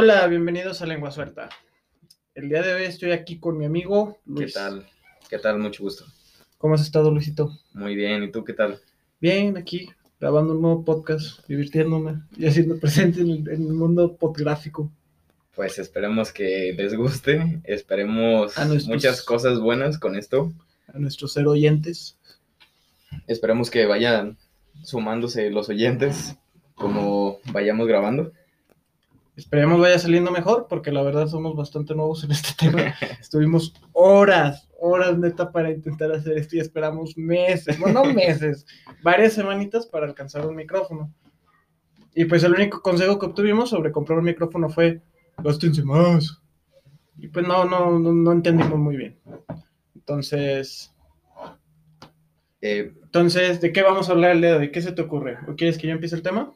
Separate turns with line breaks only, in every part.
Hola, bienvenidos a Lengua Suelta. El día de hoy estoy aquí con mi amigo
¿Qué
Luis.
tal? ¿Qué tal? Mucho gusto.
¿Cómo has estado, Luisito?
Muy bien, ¿y tú qué tal?
Bien, aquí grabando un nuevo podcast, divirtiéndome y haciendo presente en el, en el mundo podgráfico.
Pues esperemos que les guste, esperemos
nuestros-
muchas cosas buenas con esto,
A nuestros ser oyentes.
esperemos que vayan sumándose los oyentes como vayamos grabando.
Esperemos vaya saliendo mejor, porque la verdad somos bastante nuevos en este tema. Estuvimos horas, horas neta para intentar hacer esto y esperamos meses, bueno, no meses, varias semanitas para alcanzar un micrófono. Y pues el único consejo que obtuvimos sobre comprar un micrófono fue, gástense más. Y pues no, no, no, no entendimos muy bien. Entonces,
Eh,
entonces, ¿de qué vamos a hablar el día de hoy? ¿Qué se te ocurre? ¿O quieres que yo empiece el tema?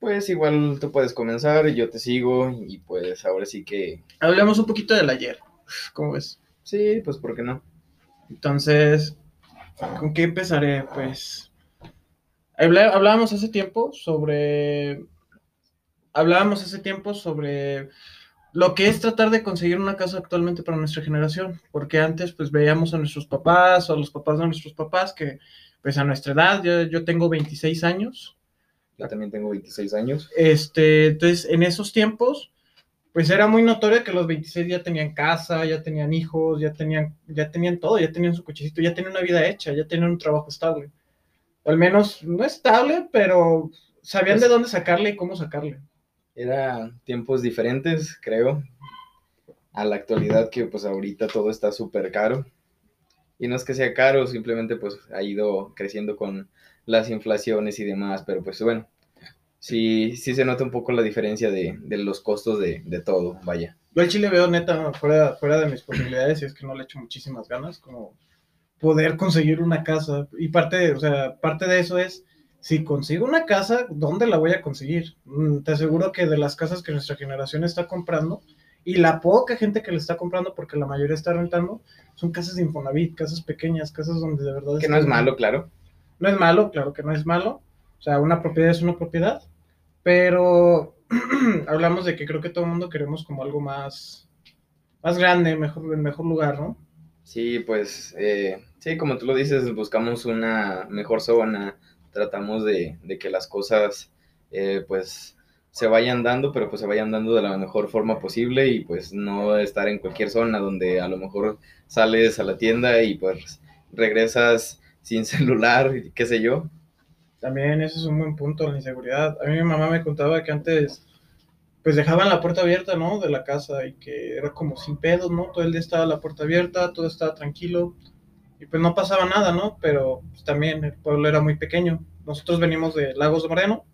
Pues igual tú puedes comenzar, yo te sigo y pues ahora sí que
Hablemos un poquito del ayer. ¿Cómo ves?
sí, pues ¿por qué no?
Entonces, ¿con qué empezaré? Pues hablábamos hace tiempo sobre hablábamos hace tiempo sobre lo que es tratar de conseguir una casa actualmente para nuestra generación, porque antes pues veíamos a nuestros papás o a los papás de nuestros papás que pues a nuestra edad, yo, yo tengo 26 años,
Yo también tengo 26 años.
este, entonces en esos tiempos pues era muy notorio que los 26 ya tenían casa, ya tenían hijos, ya tenían, ya tenían todo, ya tenían su cochecito, ya tenían una vida hecha, ya tenían un trabajo estable. O al menos no estable, pero sabían
Pues-
de dónde sacarle y cómo sacarle.
Eran tiempos diferentes, creo, a la actualidad que pues ahorita todo está súper caro. Y no es que sea caro, simplemente pues ha ido creciendo con las inflaciones y demás, pero pues bueno, sí, sí se nota un poco la diferencia de, de los costos de, de todo, vaya.
Yo al chile veo neta fuera, fuera de mis posibilidades y es que no le echo muchísimas ganas como poder conseguir una casa. Y parte, de- o sea, parte de eso es, si consigo una casa, ¿dónde la voy a conseguir? Mm, Te aseguro que de las casas que nuestra generación está comprando y la poca gente que le está comprando, porque la mayoría está rentando, son casas de Infonavit, casas pequeñas, casas donde de verdad...
Que no es malo, claro.
No es malo, claro que no es malo. O sea, una propiedad es una propiedad. Pero hablamos de que creo que todo el mundo queremos como algo más, más grande, mejor, mejor lugar, ¿no?
Sí, pues eh, sí, como tú lo dices, buscamos una mejor zona, tratamos de, de que las cosas eh, pues se vayan dando, pero pues se vayan dando de la mejor forma posible y pues no estar en cualquier zona donde a lo mejor sales a la tienda y pues regresas sin celular, y qué sé yo.
También ese es un buen punto, la inseguridad. A mí mi mamá me contaba que antes, pues dejaban la puerta abierta, ¿no? De la casa y que era como sin pedos, ¿no? Todo el día estaba la puerta abierta, todo estaba tranquilo y pues no pasaba nada, ¿no? Pero pues, también el pueblo era muy pequeño. Nosotros venimos de Lagos de Moreno,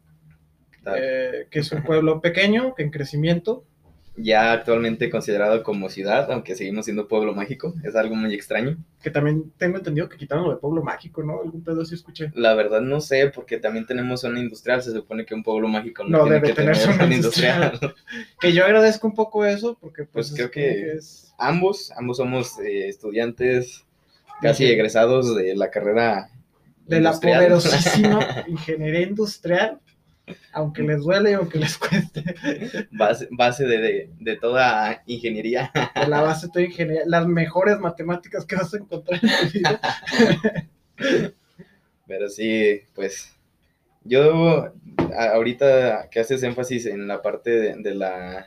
eh, que es un pueblo pequeño, que en crecimiento.
Ya actualmente considerado como ciudad, aunque seguimos siendo pueblo mágico, es algo muy extraño.
Que también tengo entendido que quitaron lo de pueblo mágico, ¿no? Algún pedo así escuché.
La verdad no sé, porque también tenemos zona industrial, se supone que un pueblo mágico no,
No,
tiene
debe
que
tener zona
zona industrial.
Que yo agradezco un poco eso, porque pues,
Pues creo que-
es...
ambos, ambos somos eh, estudiantes casi egresados de la carrera
de la poderosísima ingeniería industrial, aunque les duele y aunque les cueste,
base, base de, de- de toda ingeniería.
la base de toda ingeniería, las mejores matemáticas que vas a encontrar en tu vida.
Pero sí, pues yo ahorita que haces énfasis en la parte de, de la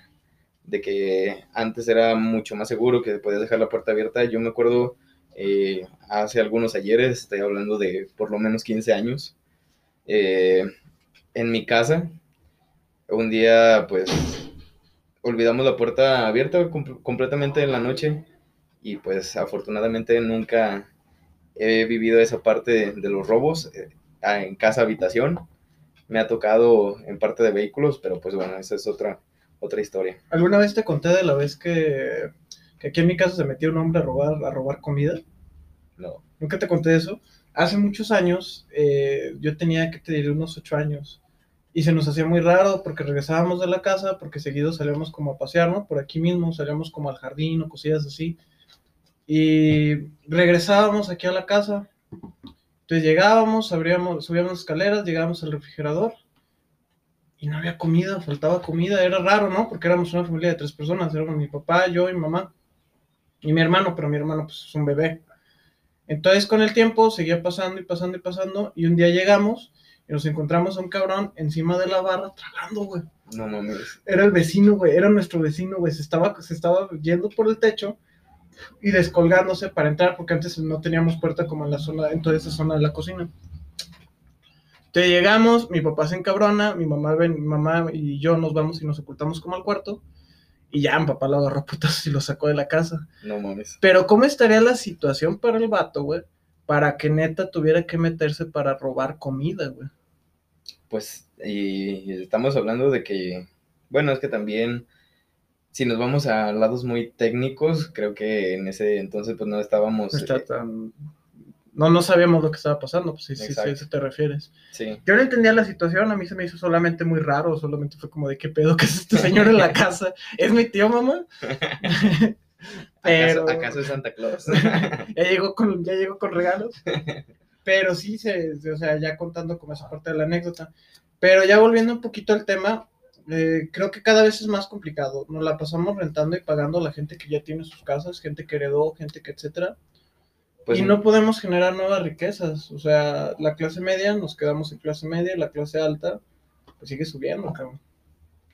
de que antes era mucho más seguro que podías dejar la puerta abierta, yo me acuerdo eh, hace algunos ayeres, estoy hablando de por lo menos 15 años, eh, en mi casa, un día pues olvidamos la puerta abierta com- completamente en la noche y pues afortunadamente nunca he vivido esa parte de, de los robos eh, en casa habitación. Me ha tocado en parte de vehículos, pero pues bueno, esa es otra, otra historia.
¿Alguna vez te conté de la vez que, que aquí en mi casa se metió un hombre a robar, a robar comida?
No.
¿Nunca te conté eso? Hace muchos años, eh, yo tenía que te diré unos ocho años, y se nos hacía muy raro porque regresábamos de la casa, porque seguido salíamos como a pasear, ¿no? Por aquí mismo, salíamos como al jardín o cosillas así. Y regresábamos aquí a la casa. Entonces llegábamos, subíamos escaleras, llegábamos al refrigerador y no había comida, faltaba comida, era raro, ¿no? Porque éramos una familia de tres personas, éramos mi papá, yo y mi mamá, y mi hermano, pero mi hermano pues es un bebé. Entonces con el tiempo seguía pasando y pasando y pasando, y un día llegamos y nos encontramos a un cabrón encima de la barra tragando, güey.
No mames.
Era el vecino, güey, era nuestro vecino, güey, se estaba, se estaba yendo por el techo y descolgándose para entrar, porque antes no teníamos puerta como en la zona, en toda esa zona de la cocina. Entonces llegamos, mi papá se encabrona, mi mamá, ven, mi mamá y yo nos vamos y nos ocultamos como al cuarto. Y ya, mi papá lo agarró putas y lo sacó de la casa.
No mames.
Pero ¿cómo estaría la situación para el vato, güey? Para que neta tuviera que meterse para robar comida, güey.
Pues, y estamos hablando de que, bueno, es que también, si nos vamos a lados muy técnicos, creo que en ese entonces pues no estábamos...
No está
eh,
tan- No, no sabíamos lo que estaba pasando, pues sí, sí, sí, a eso te refieres.
sí,
Yo no entendía la situación, a mí se me hizo solamente muy raro, solamente fue como de qué pedo que es este señor en la casa. ¿Es mi tío, mamá? Pero-
¿Acaso, acaso es Santa Claus?
ya llegó con, ya llegó con regalos. Pero sí, se, se- o sea, ya contando como esa parte de la anécdota. Pero ya volviendo un poquito al tema, eh, creo que cada vez es más complicado. Nos la pasamos rentando y pagando a la gente que ya tiene sus casas, gente que heredó, gente que etcétera.
Pues
y no podemos generar nuevas riquezas. O sea, la clase media, nos quedamos en clase media, la clase alta, pues sigue subiendo, cabrón.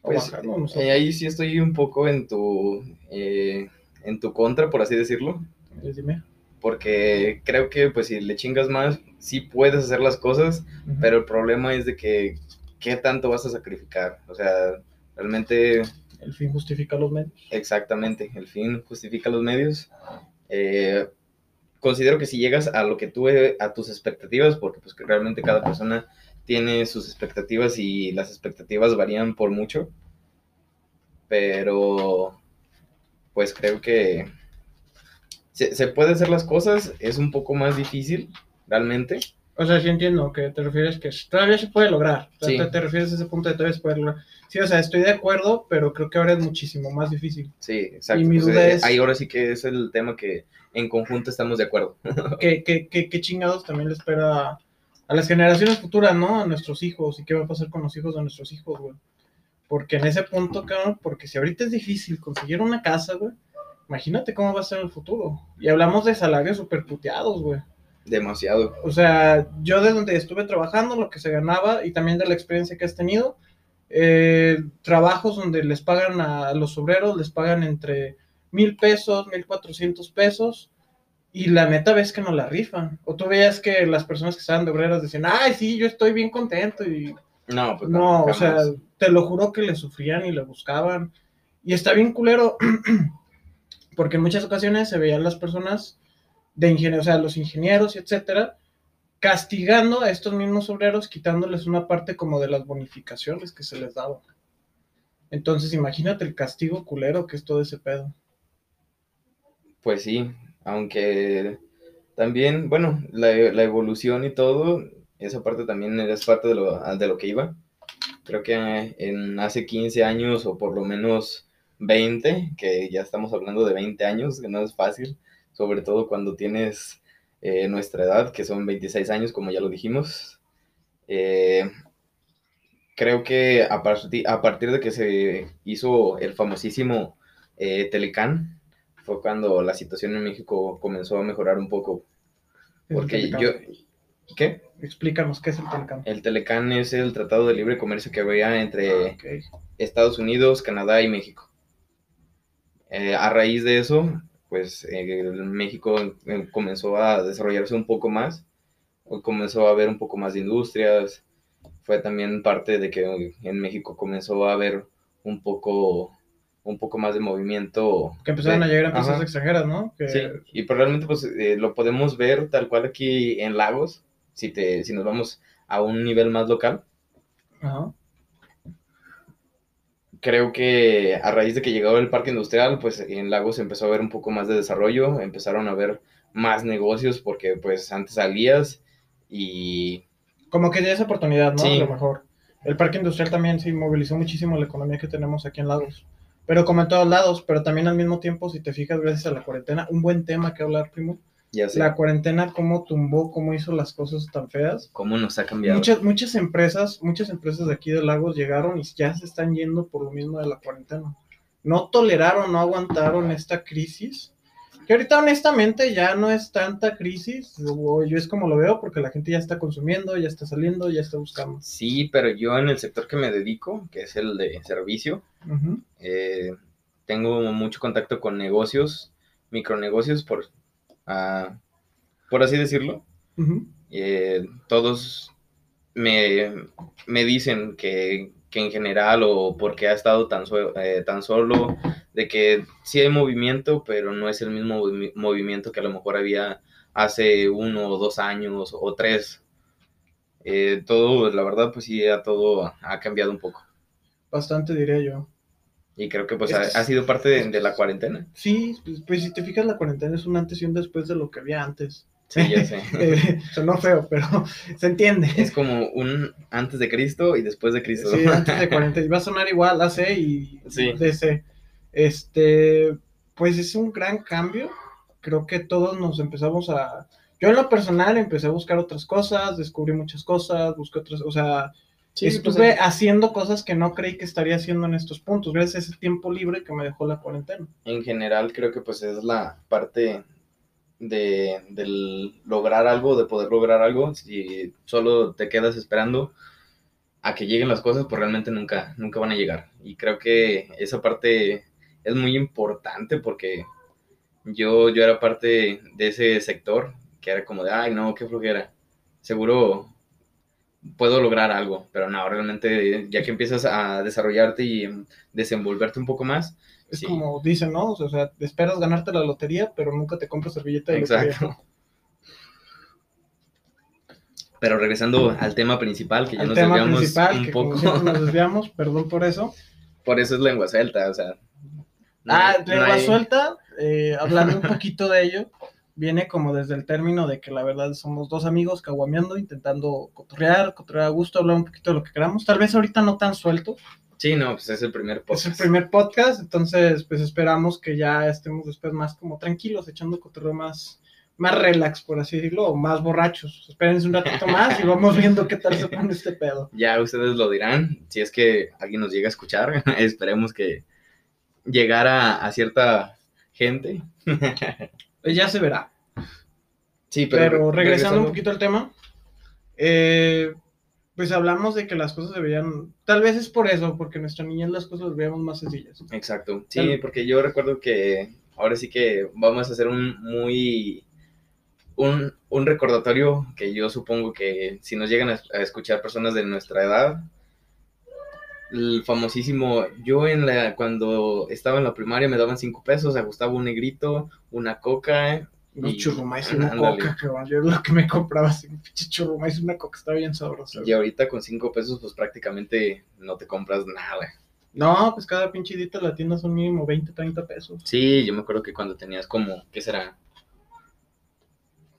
O
Pues,
bajando, no sé.
eh, ahí sí estoy un poco en tu, eh, en tu contra, por así decirlo,
Eh, Dime.
porque creo que pues si le chingas más, sí puedes hacer las cosas, pero el problema es de que, ¿qué tanto vas a sacrificar? O sea, realmente,
El fin justifica los medios.
exactamente, el fin justifica los medios. Eh, considero que si llegas a lo que tú, eh, a tus expectativas, porque pues que realmente cada persona tiene sus expectativas y las expectativas varían por mucho, pero pues creo que se, se puede hacer las cosas, es un poco más difícil, realmente.
O sea, sí entiendo que te refieres que todavía se puede lograr. O sea,
Sí.
te, te refieres a ese punto de todavía se puede lograr. Sí, o sea, estoy de acuerdo, pero creo que ahora es muchísimo más difícil.
Sí, exacto.
Y mi
Pues,
duda
eh,
es-
Ahí ahora sí que es el tema que en conjunto estamos de acuerdo.
¿Qué, qué, qué, qué chingados también le espera a las generaciones futuras, ¿no? A nuestros hijos. ¿Y qué va a pasar con los hijos de nuestros hijos, güey? Porque en ese punto, cabrón, porque si ahorita es difícil conseguir una casa, güey, imagínate cómo va a ser el futuro. Y hablamos de salarios super puteados, güey.
Demasiado.
O sea, yo de donde estuve trabajando, lo que se ganaba y también de la experiencia que has tenido, eh, trabajos donde les pagan a los obreros, les pagan entre mil pesos, mil cuatrocientos pesos, y la neta ves que no la rifan. O tú veías que las personas que estaban de obreras decían, ay, sí, yo estoy bien contento, y
No, pues
no, o sea, te lo juro que le sufrían y le buscaban. Y está bien culero, porque en muchas ocasiones se veían las personas de ingeniería, o sea, los ingenieros etcétera, castigando a estos mismos obreros, quitándoles una parte como de las bonificaciones que se les daban. Entonces, imagínate el castigo culero que es todo ese pedo.
Pues sí, aunque también, bueno, la, la evolución y todo, esa parte también es parte de lo, de lo que iba. Creo que en hace 15 años o por lo menos 20, que ya estamos hablando de 20 años, que no es fácil, sobre todo cuando tienes eh, nuestra edad, que son 26 años, como ya lo dijimos. Eh, creo que a, parti- a partir de que se hizo el famosísimo eh, Telecán, fue cuando la situación en México comenzó a mejorar un poco. Porque yo... ¿Qué?
Explícanos qué es el Telecán.
El Telecán es el tratado de libre comercio que había entre
Ok.
Estados Unidos, Canadá y México. Eh, a raíz de eso, pues eh, México eh, comenzó a desarrollarse un poco más, comenzó a haber un poco más de industrias, fue también parte de que en México comenzó a haber un poco, un poco más de movimiento.
Que empezaron
de-
a llegar empresas
Ajá.
extranjeras, ¿no? Que,
Sí, y pues realmente pues eh, lo podemos ver tal cual aquí en Lagos, si, te, si nos vamos a un nivel más local.
Ajá.
Creo que a raíz de que llegó el parque industrial, pues en Lagos empezó a haber un poco más de desarrollo, empezaron a haber más negocios porque pues antes salías y
Como que ya esa oportunidad, ¿no?
Sí.
A lo mejor. El parque industrial también sí movilizó muchísimo la economía que tenemos aquí en Lagos. Pero como en todos lados, pero también al mismo tiempo, si te fijas, gracias a la cuarentena, un buen tema que hablar, primo,
Ya sé.
La cuarentena, cómo tumbó, cómo hizo las cosas tan feas.
¿Cómo nos ha cambiado?
Muchas, muchas empresas, muchas empresas de aquí de Lagos llegaron y ya se están yendo por lo mismo de la cuarentena. No toleraron, no aguantaron esta crisis. Que ahorita honestamente ya no es tanta crisis, yo es como lo veo, porque la gente ya está consumiendo, ya está saliendo, ya está buscando.
Sí, pero yo en el sector que me dedico, que es el de servicio, eh, tengo mucho contacto con negocios, micronegocios, por, por así decirlo. Eh, todos me, me dicen que, que en general o porque ha estado tan, eh, tan solo, de que sí hay movimiento, pero no es el mismo movi- movimiento que a lo mejor había hace uno o dos años o tres. Eh, todo, la verdad, pues sí, ya todo ha cambiado un poco.
Bastante diría yo.
Y creo que pues
Es
ha, ha sido parte de, de la cuarentena.
Sí, pues, pues si te fijas, la cuarentena es un antes y un después de lo que había antes.
Sí, ya sé.
Eh, sonó feo, pero se entiende.
Es como un antes de Cristo y después de Cristo.
Sí, antes de 40. Y va a sonar igual AC y
Sí.
DC. Este, pues es un gran cambio. Creo que todos nos empezamos a. Yo en lo personal empecé a buscar otras cosas, descubrí muchas cosas, busqué otras, o sea,
Sí, pues,
estuve
en-
haciendo cosas que no creí que estaría haciendo en estos puntos, gracias a ese tiempo libre que me dejó la cuarentena.
en general creo que pues es la parte de del lograr algo, de poder lograr algo. Si solo te quedas esperando a que lleguen las cosas, pues realmente nunca, nunca van a llegar. Y creo que esa parte es muy importante porque yo, yo era parte de ese sector que era como de, ay, no, qué flojera. Seguro puedo lograr algo, pero no, realmente ya que empiezas a desarrollarte y desenvolverte un poco más,
Es
Sí.
como dicen, ¿no? O sea, esperas ganarte la lotería, pero nunca te compras servilleta de lotería.
Exacto. Pero regresando al tema principal, que ya
Al
nos
tema
desviamos
principal,
un
que
poco,
nos desviamos, perdón por eso.
por eso es lengua suelta, o sea. no
ah,
hay- no
lengua
hay-
suelta, eh, hablando un poquito de ello, viene como desde el término de que la verdad somos dos amigos caguameando, intentando cotorrear, cotorrear a gusto, hablar un poquito de lo que queramos. Tal vez ahorita no tan suelto,
Sí, no, pues es el primer
es
podcast.
el primer podcast, entonces pues esperamos que ya estemos después más como tranquilos, echando cotorreo más, más relax, por así decirlo, o más borrachos. Espérense un ratito más y vamos viendo qué tal se pone este pedo.
Ya ustedes lo dirán, si es que alguien nos llega a escuchar, esperemos que llegara a cierta gente.
Pues ya se verá.
Sí,
Pero, regresando, un poquito al tema, eh, pues hablamos de que las cosas deberían, tal vez es por eso, porque en nuestra niñez las cosas las veíamos más sencillas.
Exacto, sí, porque yo recuerdo que ahora sí que vamos a hacer un muy un, un recordatorio que yo supongo que si nos llegan a, a escuchar personas de nuestra edad, el famosísimo, yo en la, cuando estaba en la primaria me daban cinco pesos, ajustaba un negrito, una coca,
Unos
Y-
churrumais y una
ándale.
coca, que yo lo que me compraba, así, un pinche churrumais y una coca, está bien sabroso.
y ahorita con cinco pesos pues prácticamente no te compras nada.
No, pues cada pinche dita de la tienda son mínimo 20, 30 pesos.
Sí, yo me acuerdo que cuando tenías como, ¿qué será?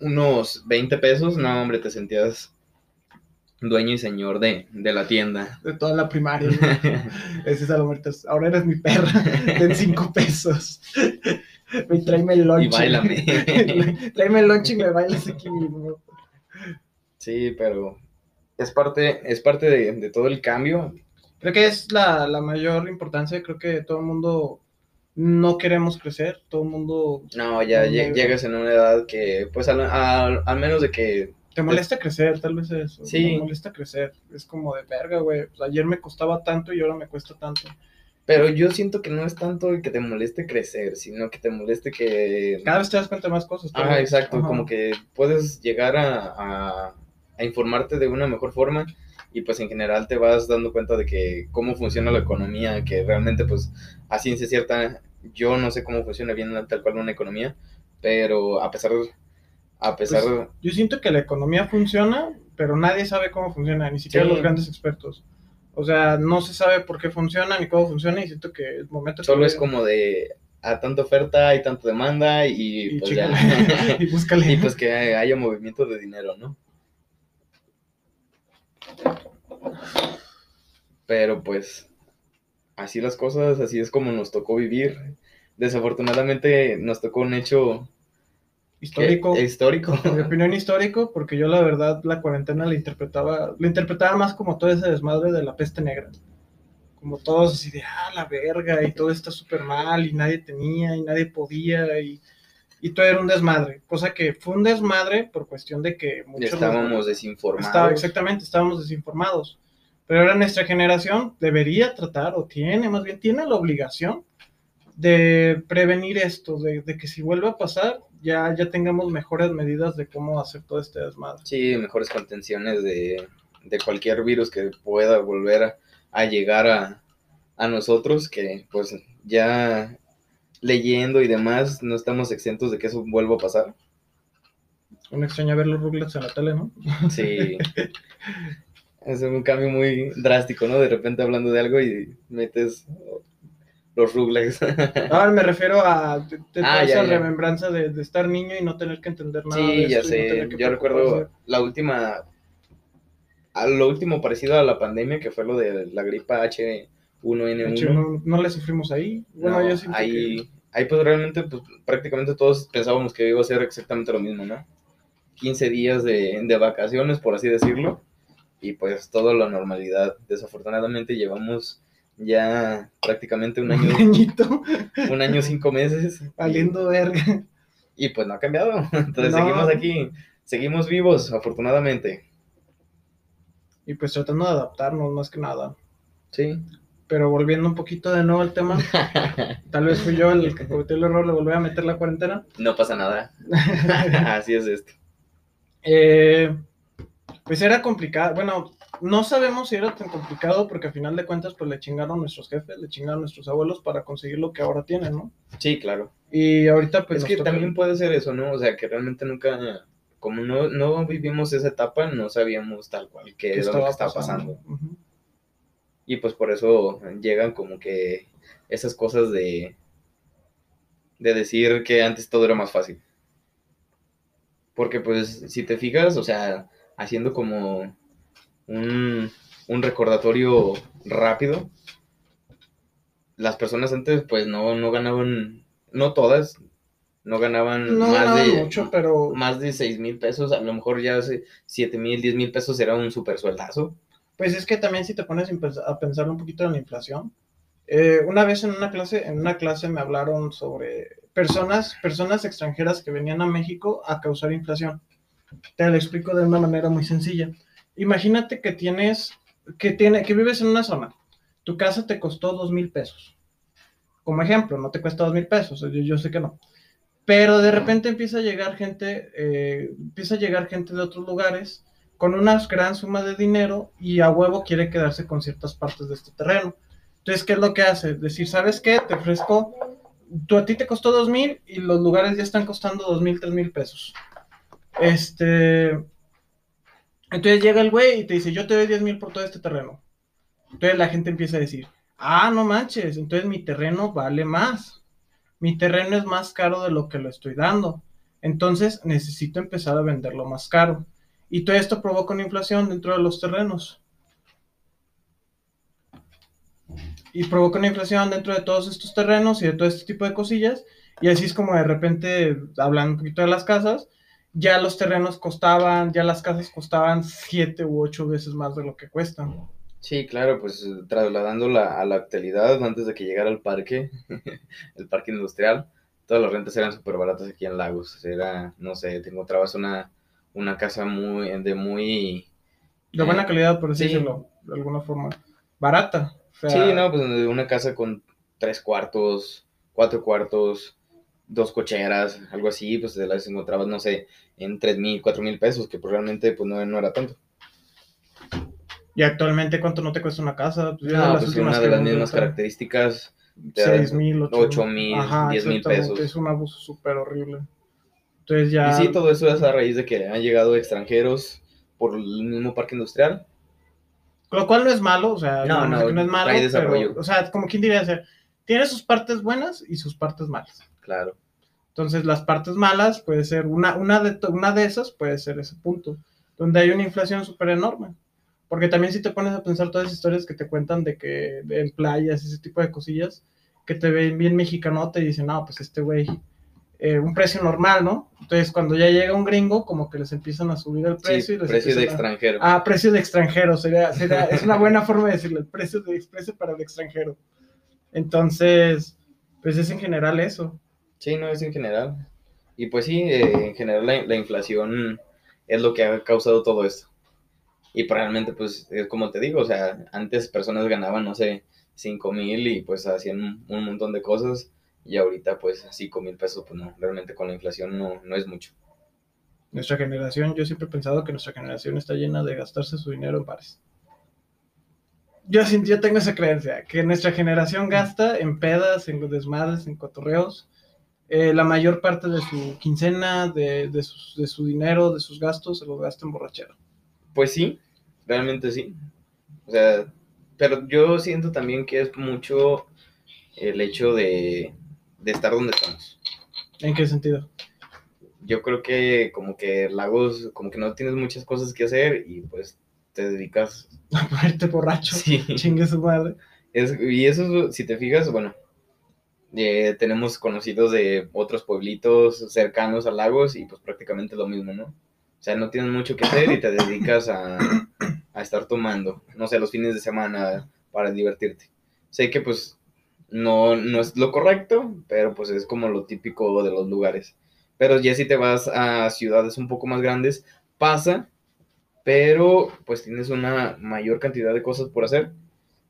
Unos 20 pesos, no, hombre, te sentías dueño y señor de, de la tienda.
De toda la primaria. ¿no? Ese es. Ahora eres mi perra. Den 5 pesos. Ve, tráeme el lunch.
Y báilame.
tráeme el lunch y me bailas aquí mismo.
Sí, pero es parte, es parte de, de todo el cambio.
Creo que es la, la mayor importancia. Creo que todo el mundo no queremos crecer. Todo el mundo.
No, ya llegas en una edad que, pues al, al- al menos de que,
Te molesta crecer, tal vez eso.
Sí.
Me molesta crecer. Es como de verga, güey. Pues ayer me costaba tanto y ahora me cuesta tanto.
pero yo siento que no es tanto el que te moleste crecer, sino que te moleste que...
Cada vez te das cuenta de más cosas. vez.
exacto,
Ajá.
como que puedes llegar a, a- a informarte de una mejor forma y pues en general te vas dando cuenta de que cómo funciona la economía, que realmente pues a ciencia cierta yo no sé cómo funciona bien tal cual una economía, pero a pesar a pesar
Pues, Yo siento que la economía funciona, pero nadie sabe cómo funciona, ni siquiera
Sí.
los grandes expertos. O sea, no se sabe por qué funciona ni cómo funciona y siento que el momento que
solo es como de a tanta oferta y tanta demanda y,
y,
pues
chícale,
ya
y búscale.
y pues que haya movimiento de dinero, ¿no? Pero pues así las cosas, así es como nos tocó vivir. Desafortunadamente nos tocó un hecho
histórico.
¿Qué? histórico.
Mi opinión histórico, porque yo la verdad la cuarentena la interpretaba, la interpretaba más como todo ese desmadre de la peste negra. Como todos así de, ah, la verga, y todo está súper mal, y nadie tenía, y nadie podía, y, y todo era un desmadre. Cosa que fue un desmadre por cuestión de que muchos
Estábamos desinformados.
estaba- exactamente, estábamos desinformados. Pero ahora nuestra generación debería tratar, o tiene, más bien tiene la obligación de prevenir esto, de, de que si vuelve a pasar, ya, ya tengamos mejores medidas de cómo hacer todo este desmadre.
Sí, mejores contenciones de, de cualquier virus que pueda volver a, a llegar a, a nosotros, que pues ya leyendo y demás no estamos exentos de que eso vuelva a pasar.
Uno extraña ver los ruglets en la tele, ¿no?
Sí. es un cambio muy drástico, ¿no? De repente hablando de algo y metes los ruglex.
Ahora me refiero a de- de
Ah, ya,
esa
ya.
remembranza de, de estar niño y no tener que entender nada. de
Sí, ya
esto y no
sé.
que
Yo recuerdo la última, a lo último parecido a la pandemia, que fue lo de la gripa H1N1.
De hecho, no, no le sufrimos ahí. Bueno,
No,
yo
ahí, ahí pues realmente pues prácticamente todos pensábamos que iba a ser exactamente lo mismo, ¿no? 15 días de, de vacaciones, por así decirlo, y pues toda la normalidad. Desafortunadamente llevamos ya prácticamente un año,
un añito
un año cinco meses.
valiendo verga.
Y pues no ha cambiado. Entonces
No.
seguimos aquí, seguimos vivos, afortunadamente.
Y pues tratando de adaptarnos más que nada.
Sí.
Pero volviendo un poquito de nuevo al tema, tal vez fui yo el que cometió el error de volver a meter la cuarentena.
No pasa nada. Así es esto.
Eh, pues era complicado. Bueno, no sabemos si era tan complicado porque al final de cuentas pues le chingaron nuestros jefes, le chingaron nuestros abuelos para conseguir lo que ahora tienen, ¿no?
Sí, claro.
Y ahorita pues
es que
toca-
también puede ser eso, ¿no? O sea, que realmente nunca, como no, no vivimos esa etapa, no sabíamos tal cual qué
¿qué
era lo que estaba pasando. Y pues por eso llegan como que esas cosas de, de decir que antes todo era más fácil. Porque pues si te fijas, o sea, haciendo como un, un recordatorio rápido, las personas antes pues no, no ganaban, no todas, no ganaban
No
más de
mucho, pero
más de 6 mil pesos, a lo mejor ya hace 7 mil, 10 mil pesos era un super sueldazo.
Pues es que también si te pones a pensar un poquito en la inflación. eh, una vez en una clase, en una clase me hablaron sobre personas, personas extranjeras que venían a México a causar inflación. Te lo explico de una manera muy sencilla. Imagínate que tienes, que tiene, que vives en una zona. Tu casa te costó dos mil pesos. Como ejemplo, no te cuesta dos mil pesos, yo, sé que no. Pero de repente empieza a llegar gente, eh, empieza a llegar gente de otros lugares con una gran suma de dinero y a huevo quiere quedarse con ciertas partes de este terreno. Entonces, ¿qué es lo que hace? Decir, ¿sabes qué? Te ofrezco, tú a ti te costó dos mil y los lugares ya están costando dos mil, tres mil pesos. Este, entonces llega el güey y te dice, yo te doy diez mil por todo este terreno. Entonces la gente empieza a decir, ah, no manches, entonces mi terreno vale más. Mi terreno es más caro de lo que lo estoy dando. Entonces necesito empezar a venderlo más caro. Y todo esto provoca una inflación dentro de los terrenos. Y provoca una inflación dentro de todos estos terrenos y de todo este tipo de cosillas. Y así es como de repente, hablando un poquito de las casas, ya los terrenos costaban, ya las casas costaban siete u ocho veces más de lo que cuestan.
Sí, claro, pues eh, trasladándola a la actualidad, antes de que llegara el parque, el parque industrial, todas las rentas eran súper baratas aquí en Lagos. Era, no sé, te encontrabas una, una casa muy, de muy...
De buena calidad, por
Sí.
decirlo, de alguna forma. Barata. O sea,
Sí, no, pues una casa con tres cuartos, cuatro cuartos, dos cocheras, algo así, pues te las encontrabas, no sé, en tres mil, cuatro mil pesos, que pues realmente pues no, no era tanto.
Y actualmente, ¿cuánto no te cuesta una casa? Pues,
No,
las
pues una de las mismas características, te
seis
dan
mil, ocho
ocho mil,
Ajá,
diez mil
exactamente,
pesos.
Es un abuso súper horrible. Entonces ya...
Y sí, todo eso es a raíz de que han llegado extranjeros por el mismo parque industrial.
Lo cual no es malo, o sea,
No,
no,
no,
es malo, pero, o sea, como quien diría, o sea, tiene sus partes buenas y sus partes malas.
Claro.
Entonces, las partes malas puede ser, una, una, de, una de esas puede ser ese punto, donde hay una inflación súper enorme. Porque también si te pones a pensar todas esas historias que te cuentan de que en playas, ese tipo de cosillas, que te ven bien mexicano, te dicen, no, pues este güey eh, un precio normal, ¿no? Entonces, cuando ya llega un gringo, como que les empiezan a subir el precio.
Sí,
y les
precio de
a-
extranjero.
Ah, precio de extranjero, sería, sería, es una buena forma de decirlo, el precio de precio para el extranjero. Entonces, pues es en general eso.
Sí, no, es en general. Y pues sí, eh, en general la, la inflación es lo que ha causado todo esto. Y pues, realmente, pues, es como te digo, o sea, antes personas ganaban, no sé, cinco mil y pues hacían un, montón de cosas. Y ahorita, pues, cinco mil pesos, pues no, realmente con la inflación no, no es mucho.
Nuestra generación, yo siempre he pensado que nuestra generación está llena de gastarse su dinero en bares. Yo, yo tengo esa creencia, que nuestra generación gasta en pedas, en desmadres, en cotorreos, eh, la mayor parte de su quincena, de, de, sus- de su dinero, de sus gastos, se lo gasta en borrachera.
Pues sí, realmente sí. O sea, pero yo siento también que es mucho el hecho de, de estar donde estamos.
¿En qué sentido?
Yo creo que como que Lagos, como que no tienes muchas cosas que hacer y pues te dedicas...
A ponerte borracho,
Sí.
chingue su madre.
Es- y eso, si te fijas, bueno, eh, tenemos conocidos de otros pueblitos cercanos a Lagos y pues prácticamente lo mismo, ¿no? O sea, no tienes mucho que hacer y te dedicas a, a estar tomando, no sé, los fines de semana para divertirte. Sé que pues no, no es lo correcto, pero pues es como lo típico de los lugares. Pero ya si te vas a ciudades un poco más grandes, pasa, pero pues tienes una mayor cantidad de cosas por hacer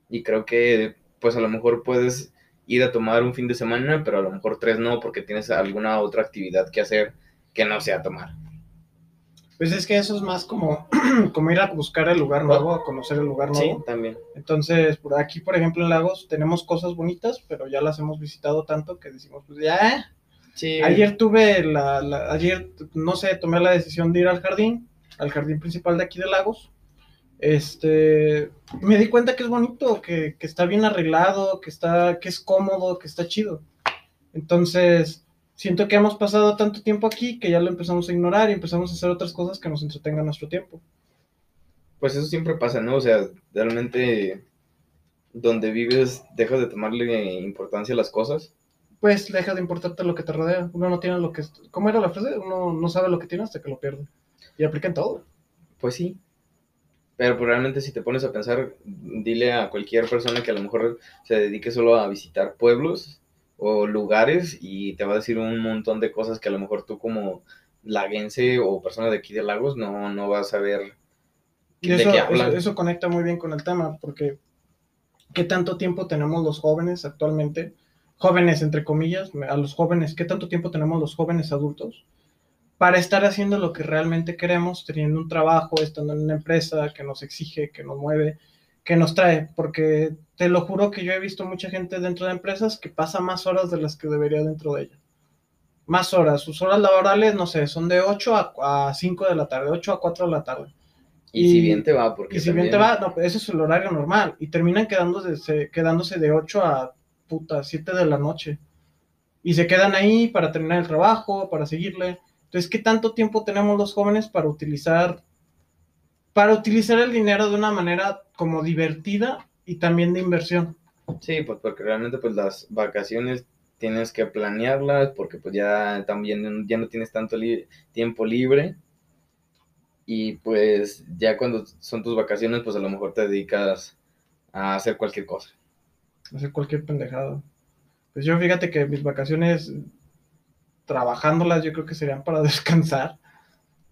y creo que pues a lo mejor puedes ir a tomar un fin de semana, pero a lo mejor tres no porque tienes alguna otra actividad que hacer que no sea tomar.
Pues es que eso es más como, como ir a buscar el lugar nuevo, a conocer el lugar
Sí,
nuevo.
también.
Entonces, por aquí, por ejemplo, en Lagos tenemos cosas bonitas, pero ya las hemos visitado tanto que decimos, pues ya.
Sí.
Ayer tuve la, la- ayer, no sé, tomé la decisión de ir al jardín, al jardín principal de aquí de Lagos. Este, me di cuenta que es bonito, que, que está bien arreglado, que está, que es cómodo, que está chido. Entonces, siento que hemos pasado tanto tiempo aquí que ya lo empezamos a ignorar y empezamos a hacer otras cosas que nos entretengan nuestro tiempo.
Pues eso siempre pasa, ¿no? O sea, realmente donde vives dejas de tomarle importancia a las cosas.
Pues deja de importarte lo que te rodea. Uno no tiene lo que... ¿Cómo era la frase? Uno no sabe lo que tiene hasta que lo pierde. Y aplica en todo.
Pues sí. Pero realmente si te pones a pensar, dile a cualquier persona que a lo mejor se dedique solo a visitar pueblos o lugares y te va a decir un montón de cosas que a lo mejor tú como laguense o persona de aquí de Lagos no, no vas a ver
Y
de
eso,
qué hablan.
eso, eso conecta muy bien con el tema, porque ¿qué tanto tiempo tenemos los jóvenes actualmente? Jóvenes, entre comillas, a los jóvenes, ¿qué tanto tiempo tenemos los jóvenes adultos para estar haciendo lo que realmente queremos, teniendo un trabajo, estando en una empresa que nos exige, que nos mueve, que nos trae? Porque te lo juro que yo he visto mucha gente dentro de empresas que pasa más horas de las que debería dentro de ellas. Más horas, sus horas laborales, no sé, son de 8 a, a 5 de la tarde, 8 a 4 de la tarde.
Y, si bien te va, porque
Y si bien te va, no, pues ese es el horario normal. Y terminan quedándose, quedándose de 8 a puta 7 de la noche. Y se quedan ahí para terminar el trabajo, para seguirle. Entonces, ¿qué tanto tiempo tenemos los jóvenes para utilizar, para utilizar el dinero de una manera como divertida y también de inversión?
Sí, pues porque realmente pues las vacaciones tienes que planearlas porque pues ya también ya no tienes tanto li- tiempo libre y pues ya cuando son tus vacaciones pues a lo mejor te dedicas a hacer cualquier cosa.
Hacer cualquier pendejada. Pues yo fíjate que mis vacaciones, trabajándolas, yo creo que serían para descansar.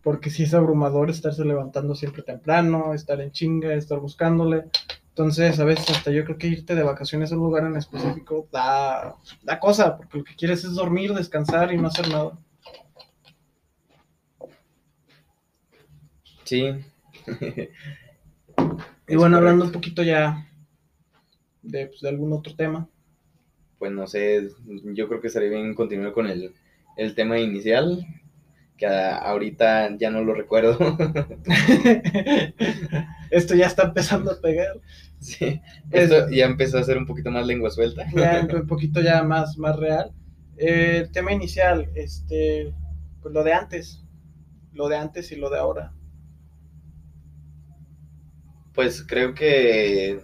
Porque sí es abrumador estarse levantando siempre temprano, estar en chinga, estar buscándole. Entonces, a veces hasta yo creo que irte de vacaciones a un lugar en específico da, da cosa, porque lo que quieres es dormir, descansar y no hacer nada.
Sí.
Y bueno, hablando un poquito ya de, pues, de algún otro tema.
Pues no sé, yo creo que estaría bien continuar con el, el tema inicial, que ahorita ya no lo recuerdo.
Esto ya está empezando a pegar.
sí, esto ya empezó a ser un poquito más lengua suelta.
ya un poquito ya más, más real. Eh, el tema inicial, este, pues lo de antes, lo de antes y lo de ahora.
Pues creo que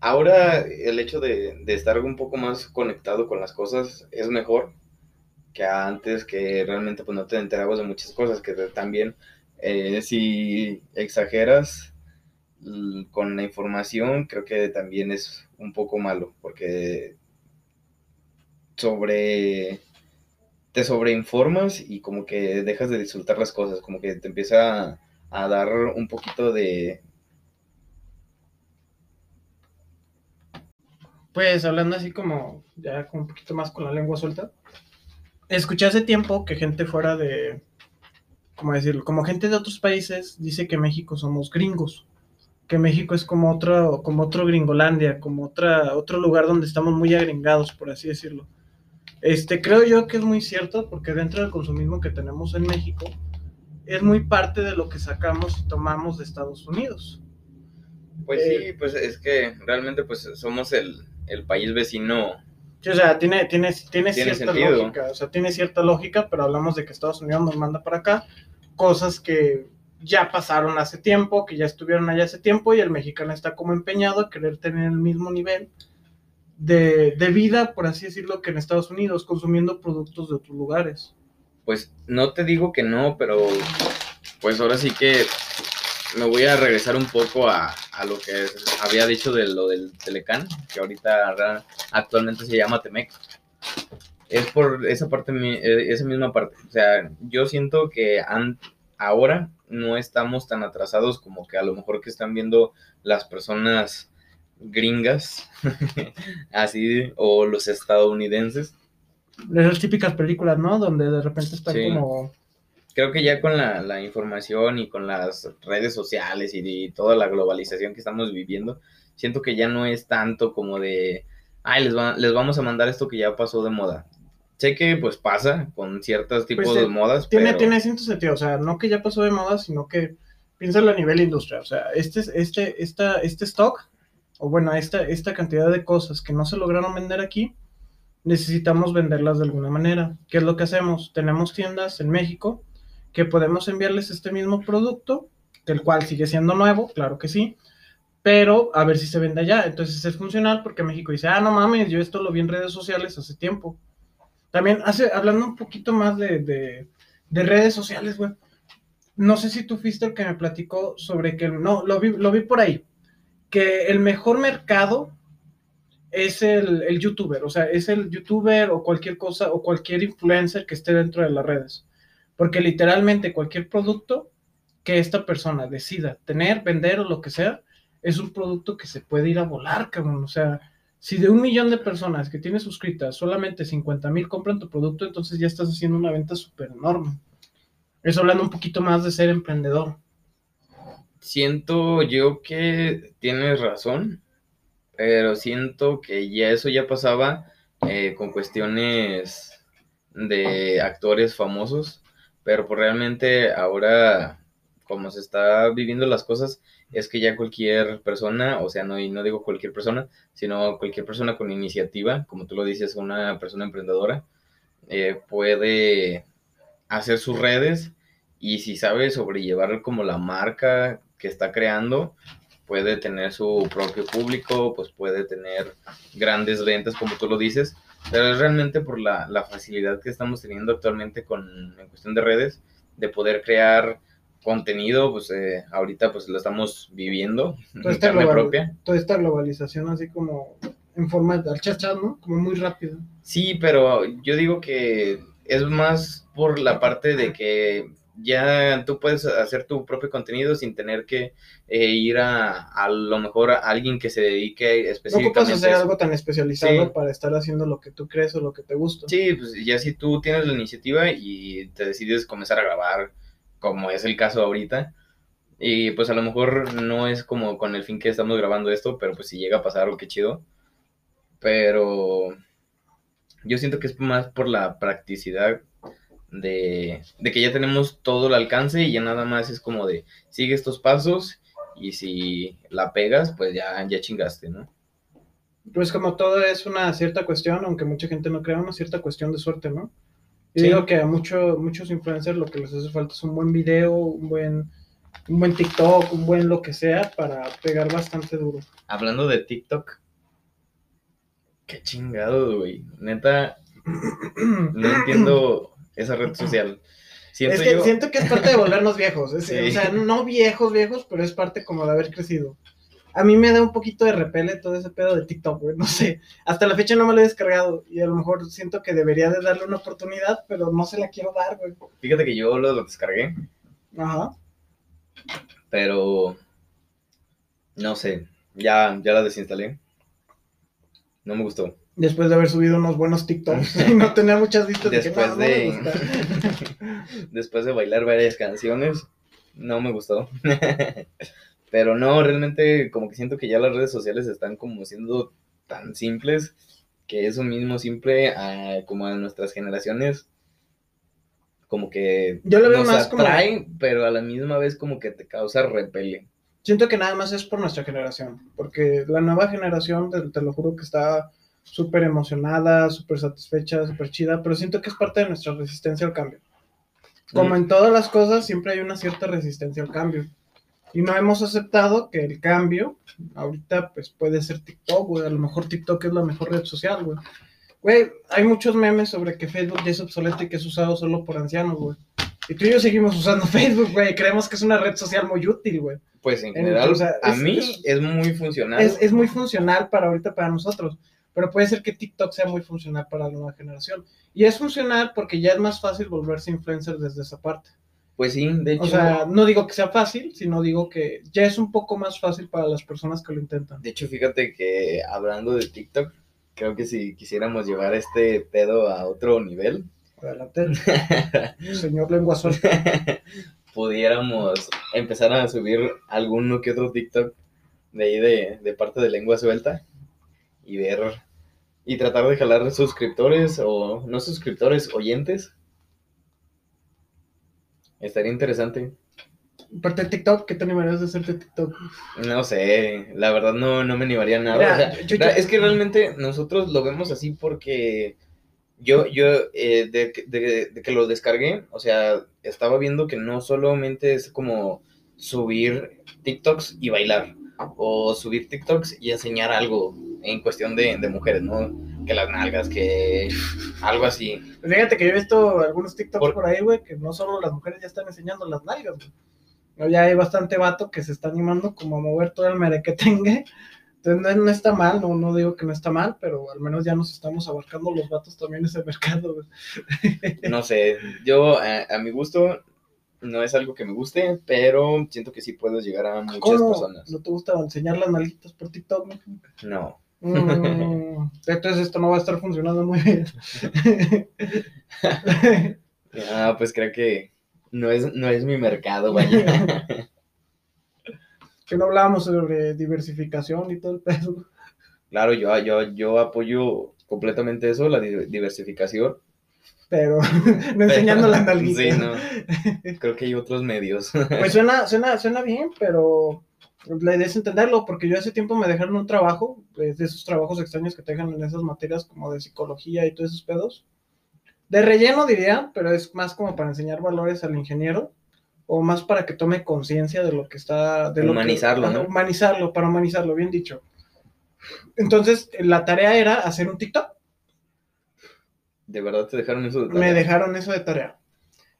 ahora el hecho de, de estar un poco más conectado con las cosas es mejor, que antes, que realmente pues no te enterabas de muchas cosas, que también eh, si exageras con la información, creo que también es un poco malo, porque sobre te sobreinformas y como que dejas de disfrutar las cosas, como que te empieza a, dar un poquito de...
Pues hablando así como, ya con un poquito más con la lengua suelta, escuché hace tiempo que gente fuera de, ¿cómo decirlo? Como gente de otros países dice que México somos gringos, que México es como otro, como otro gringolandia, como otra, otro lugar donde estamos muy agringados, por así decirlo. Este, creo yo que es muy cierto, porque dentro del consumismo que tenemos en México, es muy parte de lo que sacamos y tomamos de Estados Unidos.
Pues sí, eh, pues es que realmente pues somos el, país vecino.
Sí, o sea, tiene, tiene, tiene, cierta lógica, o sea, tiene cierta lógica, pero hablamos de que Estados Unidos nos manda para acá cosas que ya pasaron hace tiempo, que ya estuvieron allá hace tiempo y el mexicano está como empeñado a querer tener el mismo nivel de, vida, por así decirlo, que en Estados Unidos, consumiendo productos de otros lugares.
Pues no te digo que no, pero pues ahora sí que me voy a regresar un poco a, lo que había dicho de lo del Telecán, que ahorita actualmente se llama Temec. Es por esa parte, eh, esa misma parte. O sea, yo siento que ahora no estamos tan atrasados como que a lo mejor que están viendo las personas gringas, así, o los estadounidenses.
De las típicas películas, ¿no? Donde de repente están como...
Creo que ya con la, información y con las redes sociales y, toda la globalización que estamos viviendo, siento que ya no es tanto como de, ay, les, les vamos a mandar esto que ya pasó de moda. Sé que pues pasa con ciertos tipos pues, de modas.
Tiene, tiene cierto sentido, o sea, no que ya pasó de moda, sino que piénsalo a nivel industrial. O sea, este, este, esta, este stock o bueno, esta, esta cantidad de cosas que no se lograron vender aquí, necesitamos venderlas de alguna manera. ¿Qué es lo que hacemos? Tenemos tiendas en México que podemos enviarles este mismo producto, el cual sigue siendo nuevo, claro que sí, pero a ver si se vende allá. Entonces es funcional porque México dice, ah, no mames, yo esto lo vi en redes sociales hace tiempo. También hace, hablando un poquito más de, de, de redes sociales, güey. No sé si tú fuiste el que me platicó sobre que, no, lo vi, lo vi por ahí, que el mejor mercado es el, youtuber, o sea, es el youtuber o cualquier cosa o cualquier influencer que esté dentro de las redes. Porque literalmente cualquier producto que esta persona decida tener, vender o lo que sea, es un producto que se puede ir a volar, cabrón. O sea, si de un millón de personas que tienes suscritas, solamente 50 mil compran tu producto, entonces ya estás haciendo una venta súper enorme. Eso hablando un poquito más de ser emprendedor
siento yo que tienes razón, pero siento que ya eso ya pasaba eh, con cuestiones de actores famosos, pero pues realmente ahora como se está viviendo las cosas es que ya cualquier persona, o sea, no, y no digo cualquier persona, sino cualquier persona con iniciativa, como tú lo dices, una persona emprendedora, eh, puede hacer sus redes y si sabe sobrellevar como la marca que está creando puede tener su propio público, pues puede tener grandes ventas, como tú lo dices, pero es realmente por la, facilidad que estamos teniendo actualmente con, en cuestión de redes, de poder crear contenido, pues eh, ahorita pues lo estamos viviendo
toda esta, propia. toda esta globalización así como en forma de chat, ¿no? Como muy rápido.
Sí, pero yo digo que es más por la parte de que ya tú puedes hacer tu propio contenido sin tener que eh, ir a, a lo mejor a alguien que se dedique específicamente.
No ocupas hacer algo tan especializado para estar haciendo lo que tú crees o lo que te gusta.
Sí, pues ya si tú tienes la iniciativa y te decides comenzar a grabar, como es el caso ahorita, y pues a lo mejor no es como con el fin que estamos grabando esto, pero pues si llega a pasar, algo qué chido. Pero yo siento que es más por la practicidad de, que ya tenemos todo el alcance y ya nada más es como de sigue estos pasos y si la pegas, pues ya, ya chingaste, ¿no?
Pues como todo es una cierta cuestión, aunque mucha gente no crea, una cierta cuestión de suerte, ¿no? Yo digo que a mucho, muchos influencers lo que les hace falta es un buen video, un buen, un buen TikTok, un buen lo que sea para pegar bastante duro.
Hablando de TikTok, qué chingado, güey. Neta, No entiendo esa red social. Siento
es que
yo-
siento que es parte de volvernos viejos. es-
Sí.
O sea, no viejos, viejos, pero es parte como de haber crecido. A mí me da un poquito de repele todo ese pedo de TikTok, güey. No sé. Hasta la fecha no me lo he descargado. Y a lo mejor siento que debería de darle una oportunidad, pero no se la quiero dar, güey.
Fíjate que yo lo, lo descargué,
Ajá.
pero no sé, ya, ya la desinstalé. No me gustó.
Después de haber subido unos buenos TikToks y no tener muchas vistas de que
Después
no, no
de-. Después de bailar varias canciones, no me gustó. Pero no, realmente como que siento que ya las redes sociales están como siendo tan simples que eso mismo simple a, como a nuestras generaciones como que
Yo lo veo
nos
más como-
atrae, pero a la misma vez como que te causa repele.
Siento que nada más es por nuestra generación, porque la nueva generación, te, te lo juro que está súper emocionada, súper satisfecha, súper chida, pero siento que es parte de nuestra resistencia al cambio. Como en todas las cosas, siempre hay una cierta resistencia al cambio. Y no hemos aceptado que el cambio, ahorita, pues puede ser TikTok, güey. A lo mejor TikTok es la mejor red social, güey. Güey, hay muchos memes sobre que Facebook ya es obsoleto y que es usado solo por ancianos, güey. Y tú y yo seguimos usando Facebook, güey. Creemos que es una red social muy útil, güey.
Pues en
En-
general,
o sea,
a
es-
mí
es-
es muy funcional.
Es, es muy funcional para ahorita, para nosotros. Pero puede ser que TikTok sea muy funcional para la nueva generación. Y es funcional porque ya es más fácil volverse influencer desde esa parte.
Pues sí, de hecho,
O sea, no digo que sea fácil, sino digo que ya es un poco más fácil para las personas que lo intentan.
de hecho, fíjate que hablando de TikTok, creo que si quisiéramos llevar este pedo a otro nivel,
Adelante, señor lengua
pudiéramos empezar a subir alguno que otro TikTok de ahí de, de parte de lengua suelta y ver y tratar de jalar suscriptores o no suscriptores, oyentes. Estaría interesante.
Aparte de TikTok, ¿qué te animarías de hacerte TikTok?
No sé, la verdad no, no me animaría nada.
Mira,
o sea,
yo- yo-
ra- es que realmente nosotros lo vemos así porque yo, yo eh, de, que- de- de que lo descargué, o sea, estaba viendo que no solamente es como subir TikToks y bailar, o subir TikToks y enseñar algo en cuestión de, de mujeres, ¿no? Que las nalgas, que algo así.
Fíjate que yo he visto algunos TikToks
Por-
por, ahí, güey, que no solo las mujeres ya están enseñando las nalgas, güey. No, Ya hay bastante vato que se está animando como a mover todo el merequetengue. Entonces no, no está mal, no, no digo que no está mal, pero al menos ya nos estamos abarcando los vatos también ese mercado, güey.
No sé, yo a, a mi gusto no es algo que me guste, pero siento que sí puedo llegar a muchas
¿Cómo?
personas.
¿No te gusta enseñar las nalguitas por TikTok, mijo?
No.
Mm, entonces esto no va a estar funcionando muy bien.
Ah, pues creo que no es, no es mi mercado, vaya.
que no hablábamos sobre diversificación y todo el pedo.
Claro, yo, yo, yo apoyo completamente eso, la di- diversificación.
Pero no enseñando.
Sí, no. Creo que hay otros medios.
Pues suena, suena, suena bien, pero la idea es entenderlo, porque yo hace tiempo me dejaron un trabajo, pues, de esos trabajos extraños que te dejan en esas materias como de psicología y todos esos pedos. De relleno diría, pero es más como para enseñar valores al ingeniero, o más para que tome conciencia de lo que está... De lo que-
Humanizarlo, ¿no?
Humanizarlo, para humanizarlo, bien dicho. Entonces, la tarea era hacer un TikTok.
¿De verdad te dejaron eso? de
Me
tarea?
dejaron eso de tarea.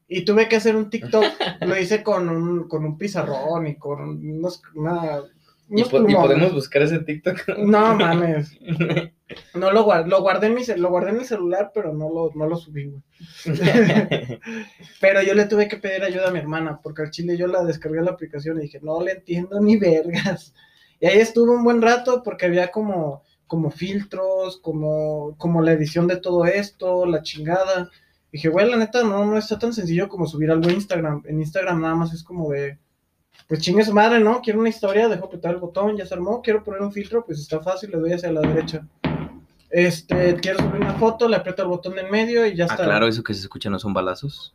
Y tuve que hacer un TikTok. Lo hice con un, con un pizarrón y con unos, una,
¿Y,
unos
y podemos buscar ese TikTok?
No mames. No lo guardé, lo guardé en mi, lo guardé en mi celular, pero no lo, no lo subí, güey. Pero yo le tuve que pedir ayuda a mi hermana, porque al chile yo la descargué la aplicación y dije, no le entiendo ni vergas. Y ahí estuve un buen rato porque había como, como filtros, como, como la edición de todo esto, la chingada. Dije, güey, la neta no, no está tan sencillo como subir algo a Instagram. En Instagram nada más es como de, pues chingue su madre, ¿no? Quiero una historia, dejo apretar el botón, ya se armó. Quiero poner un filtro, pues está fácil, le doy hacia la derecha. Este, quiero subir una foto, le aprieto el botón de en medio y ya
Ah,
está.
claro, eso que se escucha no son balazos.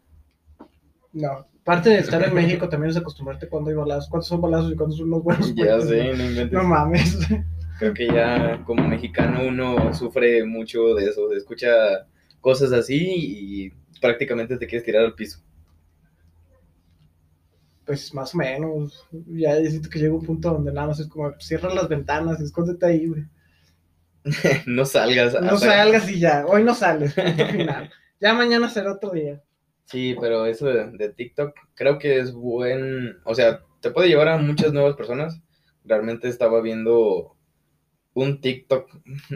No, parte de estar en México también es acostumbrarte cuando hay balazos, cuántos son balazos y cuántos son los buenos.
Ya
puestos,
sé,
¿no?
no inventes.
No mames.
Creo que ya como mexicano uno sufre mucho de eso, de escucha cosas así y prácticamente te quieres tirar al piso.
Pues más o menos. Ya siento que llega un punto donde nada más es como cierra las ventanas, escóndete ahí, güey.
no salgas.
No
hasta-
salgas y ya. Hoy no sales. final. Ya mañana será otro día.
Sí, pero eso de, de TikTok creo que es buen, o sea, te puede llevar a muchas nuevas personas. Realmente estaba viendo un TikTok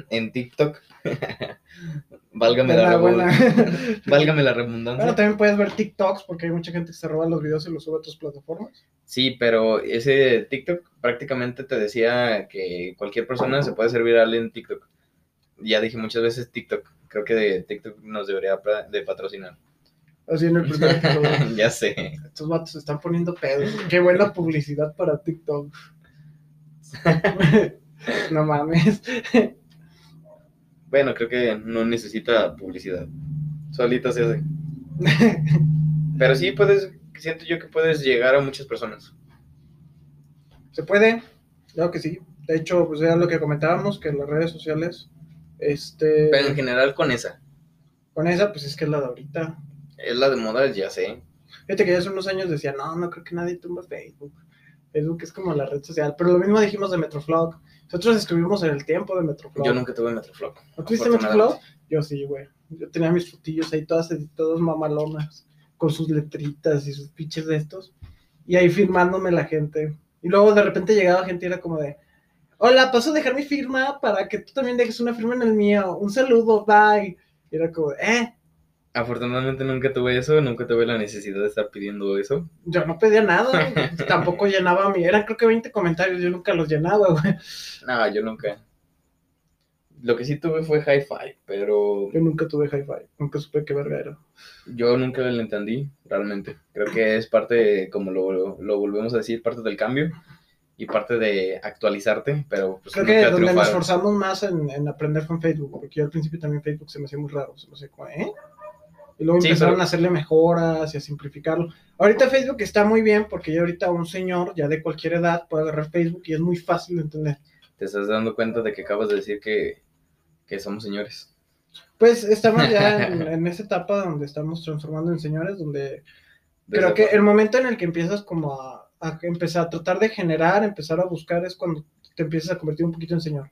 en TikTok. Válgame la,
buena.
Válgame la
Bueno,
redundancia.
también puedes ver TikToks porque hay mucha gente que se roba los videos y los sube a otras plataformas.
Sí, pero ese TikTok prácticamente te decía que cualquier persona se puede hacer viral en TikTok. Ya dije muchas veces TikTok. Creo que de TikTok nos debería de patrocinar.
Así en el primer episodio.
ya sé.
Estos vatos se están poniendo pedos. Qué buena publicidad para TikTok. no mames.
Bueno, creo que no necesita publicidad. Solita se hace. Pero sí puedes, siento yo que puedes llegar a muchas personas.
¿Se puede? Claro que sí. De hecho, pues era lo que comentábamos, que las redes sociales, este,
Pero en general con esa.
con esa, pues es que es la de ahorita.
Es la de moda, ya sé.
Fíjate que ya hace unos años decía, no, no creo que nadie tumba Facebook. Facebook es como la red social. Pero lo mismo dijimos de Metroflog. Nosotros estuvimos en el tiempo de Metroflog.
Yo nunca tuve Metroflog.
¿No tuviste Metroflog? Yo sí, güey. Yo tenía mis fotillos ahí todas editadas mamalonas, con sus letritas y sus pinches de estos. Y ahí firmándome la gente. Y luego de repente llegaba gente y era como de, hola, paso a dejar mi firma para que tú también dejes una firma en el mío. Un saludo, bye. Y era como, eh,
Afortunadamente nunca tuve eso, nunca tuve la necesidad de estar pidiendo eso.
yo no pedía nada. Tampoco llenaba mi, eran creo que 20 comentarios, yo nunca los llenaba, güey.
No, yo nunca. Lo que sí tuve fue hi-fi, pero
Yo nunca tuve hi-fi, nunca supe qué verga era.
yo nunca lo entendí realmente. Creo que es parte, como lo, lo volvemos a decir, parte del cambio y parte de actualizarte, pero pues
Creo que donde nos esforzamos más en, en aprender fue en Facebook, porque yo al principio también Facebook se me hacía muy raro, se me hacía como, ¿eh? Y luego
Sí,
empezaron
pero-
a hacerle mejoras y a simplificarlo. Ahorita Facebook está muy bien porque ya ahorita un señor ya de cualquier edad puede agarrar Facebook y es muy fácil de entender.
Te estás dando cuenta de que acabas de decir que, que somos señores.
Pues estamos ya en, en esa etapa donde estamos transformando en señores, donde
De
creo que el momento en el que empiezas como a, a empezar a tratar de generar, empezar a buscar, es cuando te empiezas a convertir un poquito en señor.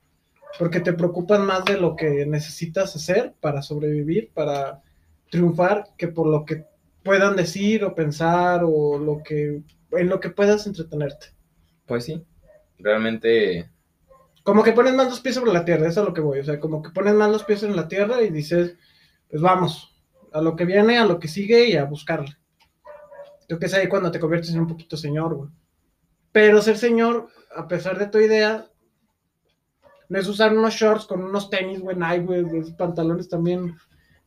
Porque te preocupas más de lo que necesitas hacer para sobrevivir, para triunfar, que por lo que puedan decir o pensar o lo que en lo que puedas entretenerte.
Pues sí, realmente
Como que pones más los pies sobre la tierra, eso es a lo que voy. O sea, como que pones más los pies en la tierra y dices, pues vamos, a lo que viene, a lo que sigue y a buscarle. Creo que es ahí cuando te conviertes en un poquito señor, güey. Pero ser señor, a pesar de tu idea, no es usar unos shorts con unos tenis, güey, Nike, güey, pantalones también,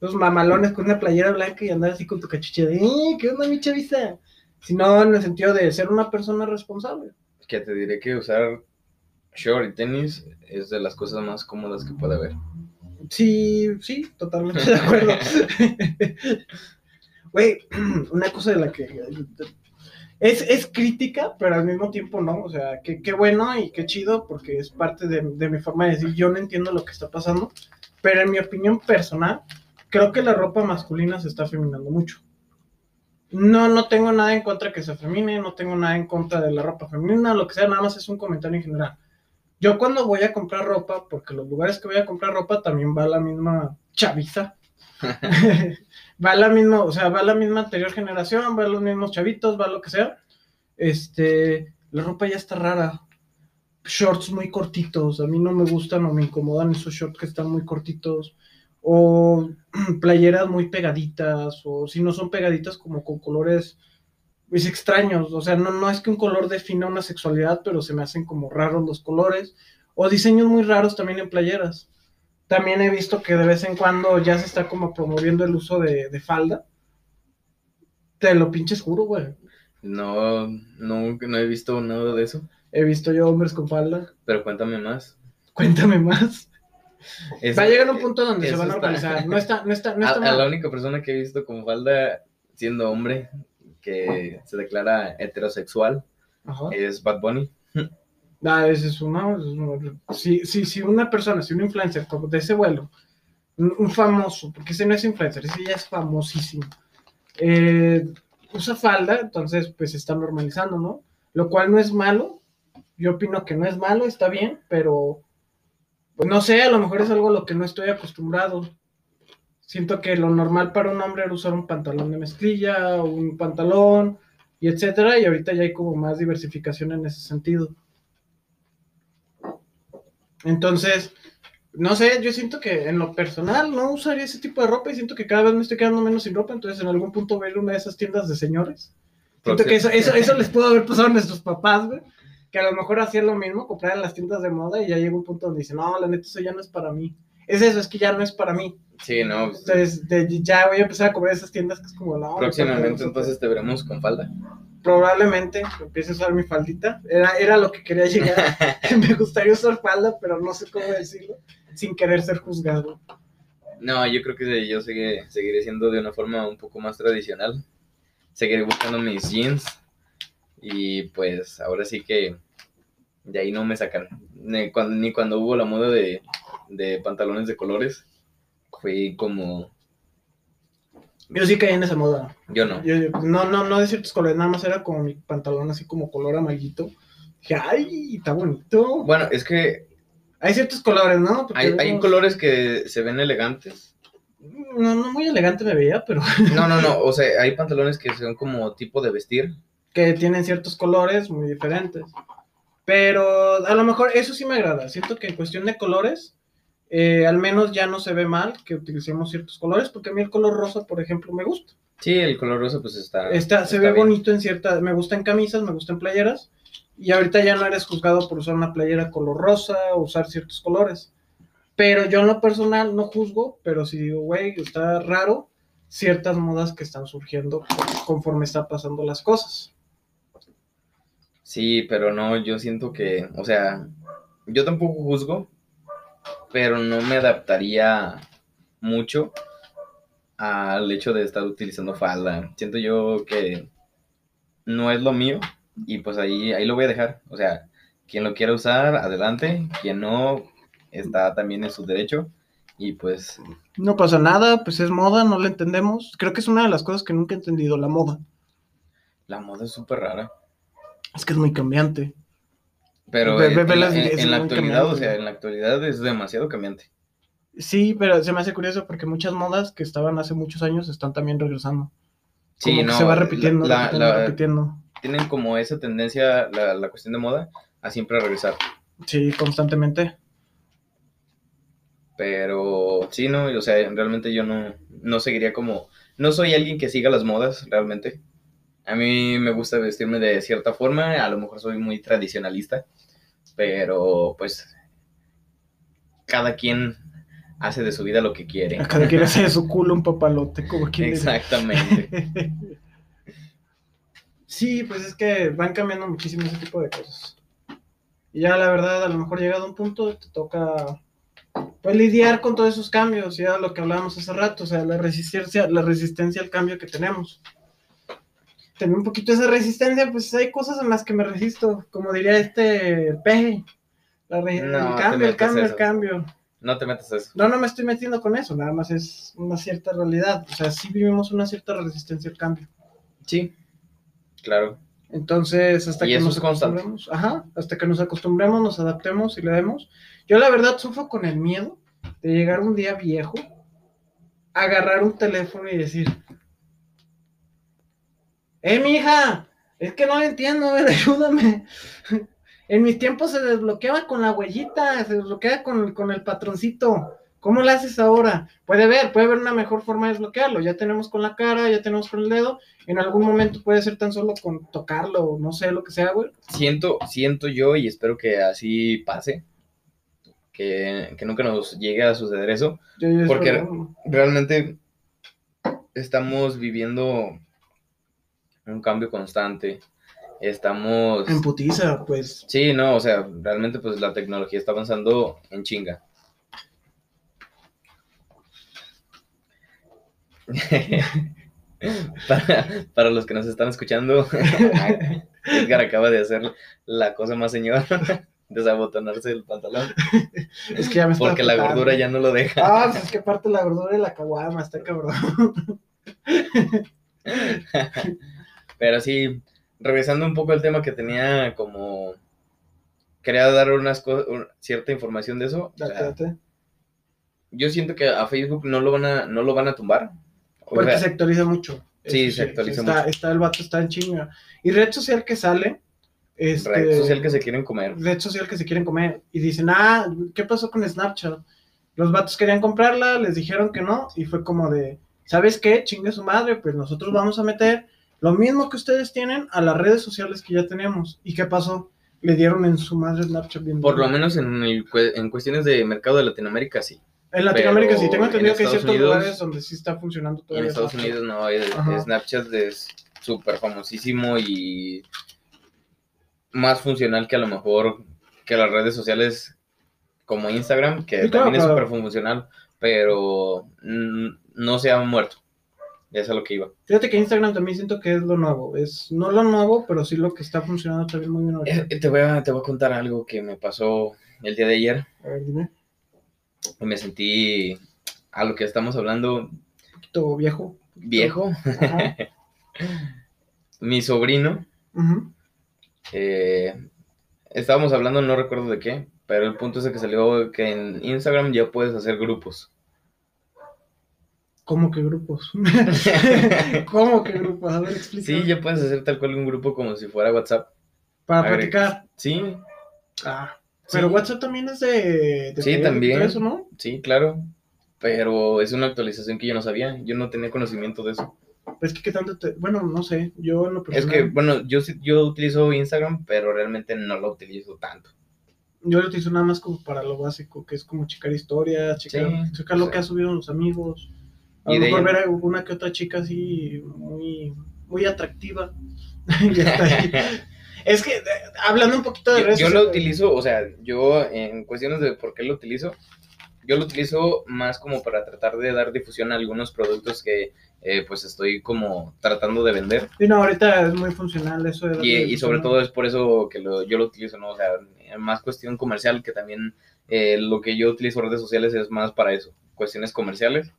los mamalones con una playera blanca y andar así con tu cachucha de, "Eh, ¿qué onda, mi chavista? Sino en el sentido de ser una persona responsable.
que te diré que usar short y tenis es de las cosas más cómodas que puede haber.
Sí, sí, totalmente de acuerdo. Güey, una cosa de la que es, es crítica, pero al mismo tiempo no. O sea, que- qué bueno y qué chido, porque es parte de, de mi forma de decir, yo no entiendo lo que está pasando, pero en mi opinión personal, creo que la ropa masculina se está feminando mucho. No, no tengo nada en contra que se afemine, no tengo nada en contra de la ropa femenina, lo que sea, nada más es un comentario en general. Yo cuando voy a comprar ropa, porque los lugares que voy a comprar ropa también va la misma chaviza. va la misma, o sea, va la misma anterior generación, va los mismos chavitos, va lo que sea. Este, la ropa ya está rara. Shorts muy cortitos, a mí no me gustan o me incomodan esos shorts que están muy cortitos. O playeras muy pegaditas, o si no son pegaditas como con colores pues extraños, o sea, no, no es que un color defina una sexualidad, pero se me hacen como raros los colores, o diseños muy raros también en playeras. También he visto que de vez en cuando ya se está como promoviendo el uso de, de falda. Te lo pinches juro, güey.
No, no, no he visto nada de eso,
He visto yo hombres con falda.
pero cuéntame más.
Cuéntame más.
Es-
Va a llegar un punto donde se van a organizar. No está, no está, no
a,
está
a la
mal.
única persona que he visto con falda siendo hombre que se declara heterosexual
Ajá.
es Bad Bunny.
Ah, ese es uno. ese es uno. Si, si, si una persona, si un influencer como de ese vuelo, un, un famoso, porque ese no es influencer, ese ya es famosísimo, eh, usa falda, entonces pues se está normalizando, ¿no? Lo cual no es malo. Yo opino que no es malo, está bien, pero Pues no sé, a lo mejor es algo a lo que no estoy acostumbrado. Siento que lo normal para un hombre era usar un pantalón de mezclilla, un pantalón, y etcétera, y ahorita ya hay como más diversificación en ese sentido. Entonces, no sé, yo siento que en lo personal no usaría ese tipo de ropa y siento que cada vez me estoy quedando menos sin ropa, entonces en algún punto voy a ir a una de esas tiendas de señores. Siento que eso, eso, eso les pudo haber pasado a nuestros papás, güey. Que a lo mejor hacían lo mismo, comprar en las tiendas de moda y ya llega un punto donde dicen, no, la neta, eso ya no es para mí. Es eso, es que ya no es para mí.
Sí, no.
Entonces, de- ya voy a empezar a comprar esas tiendas que es como, no.
Próximamente entonces te veremos con falda.
Probablemente empiece a usar mi faldita. Era, era lo que quería llegar. Me gustaría usar falda, pero no sé cómo decirlo, sin querer ser juzgado.
No, yo creo que yo seguiré, seguiré siendo de una forma un poco más tradicional. Seguiré buscando mis jeans. Y pues ahora sí que de ahí no me sacan. Ni cuando, ni cuando hubo la moda de, de pantalones de colores. Fui como...
Yo sí caí en esa moda.
Yo no.
Yo- yo- no, no, no de ciertos colores, nada más era como mi pantalón así como color amarillito. Dije, ay, está bonito.
Bueno, es que
Hay ciertos colores, ¿no? Porque
hay, hay colores que se ven elegantes.
No, no muy elegante me veía, pero
No, no, no. O sea, hay pantalones que son como tipo de vestir.
Que tienen ciertos colores muy diferentes. Pero a lo mejor eso sí me agrada. Siento que en cuestión de colores, eh, al menos ya no se ve mal que utilicemos ciertos colores, porque a mí el color rosa, por ejemplo, me gusta.
Sí, el color rosa pues está...
Está, se
está
ve
bien.
bonito en ciertas, me gusta en camisas, me gusta en playeras, y ahorita ya no eres juzgado por usar una playera color rosa o usar ciertos colores. Pero yo en lo personal no juzgo, pero si digo, güey, está raro ciertas modas que están surgiendo conforme están pasando las cosas.
Sí, pero no, yo siento que, o sea, yo tampoco juzgo, pero no me adaptaría mucho al hecho de estar utilizando falda. Siento yo que no es lo mío y pues ahí, ahí lo voy a dejar. O sea, quien lo quiera usar, adelante, quien no, está también en su derecho y pues
No pasa nada, pues es moda, no la entendemos. Creo que es una de las cosas que nunca he entendido, la moda.
la moda es súper rara.
Es que es muy cambiante.
Pero
Ve-
en,
ve- ve
en la,
las-
en-
es
en la
muy
actualidad,
cambiante.
o sea, en la actualidad es demasiado cambiante.
Sí, pero se me hace curioso porque muchas modas que estaban hace muchos años están también regresando.
Sí,
Como que
no,
se va repitiendo,
la-
repitiendo,
la-
repitiendo.
tienen como esa tendencia, la, la cuestión de moda, a siempre regresar.
Sí, constantemente.
Pero sí, no, o sea, realmente yo no, no seguiría como, no soy alguien que siga las modas, realmente. A mí me gusta vestirme de cierta forma, a lo mejor soy muy tradicionalista, pero pues cada quien hace de su vida lo que quiere.
A cada quien hace de su culo un papalote, como quien.
Exactamente.
Sí, pues es que van cambiando muchísimo ese tipo de cosas. Y ya la verdad, a lo mejor llegado a un punto te toca pues lidiar con todos esos cambios, ya lo que hablábamos hace rato, o sea, la resistencia, la resistencia al cambio que tenemos. Tener un poquito esa resistencia, pues hay cosas en las que me resisto, como diría este peje. La re-
No,
el cambio, el cambio, el cambio.
No te metas a eso.
No, no me estoy metiendo con eso, nada más es una cierta realidad. O sea, sí vivimos una cierta resistencia al cambio.
Sí, claro.
Entonces, hasta que nos acostumbremos, ajá, hasta que nos acostumbremos, nos adaptemos y le demos. Yo la verdad sufro con el miedo de llegar un día viejo, agarrar un teléfono y decir, ¡Eh, mija! Es que no lo entiendo, a ver, ayúdame. En mis tiempos se desbloqueaba con la huellita, se desbloqueaba con, con el patroncito. ¿Cómo lo haces ahora? Puede ver, puede haber una mejor forma de desbloquearlo. Ya tenemos con la cara, ya tenemos con el dedo. En algún momento puede ser tan solo con tocarlo, no sé, lo que sea, güey.
Siento, siento yo y espero que así pase, que, que nunca nos llegue a suceder eso.
Yo- yo
Porque- Realmente estamos viviendo un cambio constante. Estamos...
En putiza, pues.
Sí, no, o sea, realmente pues la tecnología está avanzando en chinga. para, para los que nos están escuchando, Edgar acaba de hacer la cosa más señor, desabotonarse el pantalón,
Es que ya me está
porque la
apretando.
gordura ya no lo deja.
Ah, pues es que aparte la gordura y la caguama, está cabrón.
Pero sí, regresando un poco al tema que tenía como quería dar unas cosas, cierta información de eso. o
Date,
sea,
date.
yo siento que a Facebook no lo van a, no lo van a tumbar. O
Porque
sea,
se actualiza mucho.
Sí, se actualiza
está,
mucho.
Está, el vato está en chinga. Y red social que sale. Este,
red social que se quieren comer.
red social que se quieren comer. Y dicen, ah, ¿qué pasó con Snapchat? Los vatos querían comprarla, les dijeron que no. Y fue como de, ¿sabes qué? Chingue su madre, pues nosotros vamos a meter lo mismo que ustedes tienen a las redes sociales que ya tenemos. ¿Y qué pasó? Le dieron en su madre Snapchat bien
Por lo menos en, el en cuestiones de mercado de Latinoamérica, sí.
En Latinoamérica sí, tengo
en
entendido que hay ciertos
Unidos-
lugares donde sí está funcionando
Y en
todavía.
Estados
Snapchat.
Unidos no,
Ajá.
Snapchat es súper famosísimo y más funcional que a lo mejor que las redes sociales como Instagram, que
claro,
también es
claro.
súper funcional, pero no se ha muerto. Es a lo que iba.
Fíjate que Instagram también siento que es lo nuevo. Es no lo nuevo, pero sí lo que está funcionando también muy bien ahorita.
Eh, te, voy a, te voy a contar algo que me pasó el día de ayer.
A ver, dime.
Me sentí a lo que estamos hablando
Un poquito viejo.
viejo.
Ajá.
Mi sobrino. Eh, estábamos hablando, no recuerdo de qué, pero el punto es de que salió que en Instagram ya puedes hacer grupos.
¿Cómo que grupos? ¿Cómo que grupos? A ver, explica.
Sí, ya puedes hacer tal cual un grupo como si fuera WhatsApp.
Para
Agre-
platicar.
Sí,
Ah. Pero
Sí.
WhatsApp también es de. de
Sí, también.
eso, ¿no?
sí, claro. Pero es una actualización que yo no sabía. Yo no tenía conocimiento de eso.
Es que qué tanto te. Bueno, no sé. Yo en lo
Es que, bueno, yo sí- yo utilizo Instagram, pero realmente no lo utilizo tanto.
Yo lo utilizo nada más como para lo básico, que es como checar historias, checar,
Sí,
checar lo que ha subido los amigos. A
Y
lo mejor ver a una que otra chica así muy, muy atractiva. y hasta ahí. Es que, eh, hablando un poquito de
Yo,
redes
yo lo utilizo, o sea, yo en cuestiones de por qué lo utilizo, yo lo utilizo más como para tratar de dar difusión a algunos productos que eh, pues estoy como tratando de vender.
Sí, no, ahorita es muy funcional eso de
Y, y sobre todo es por eso que lo- yo lo utilizo, ¿no? O sea, más cuestión comercial que también eh, lo que yo utilizo redes sociales es más para eso, cuestiones comerciales.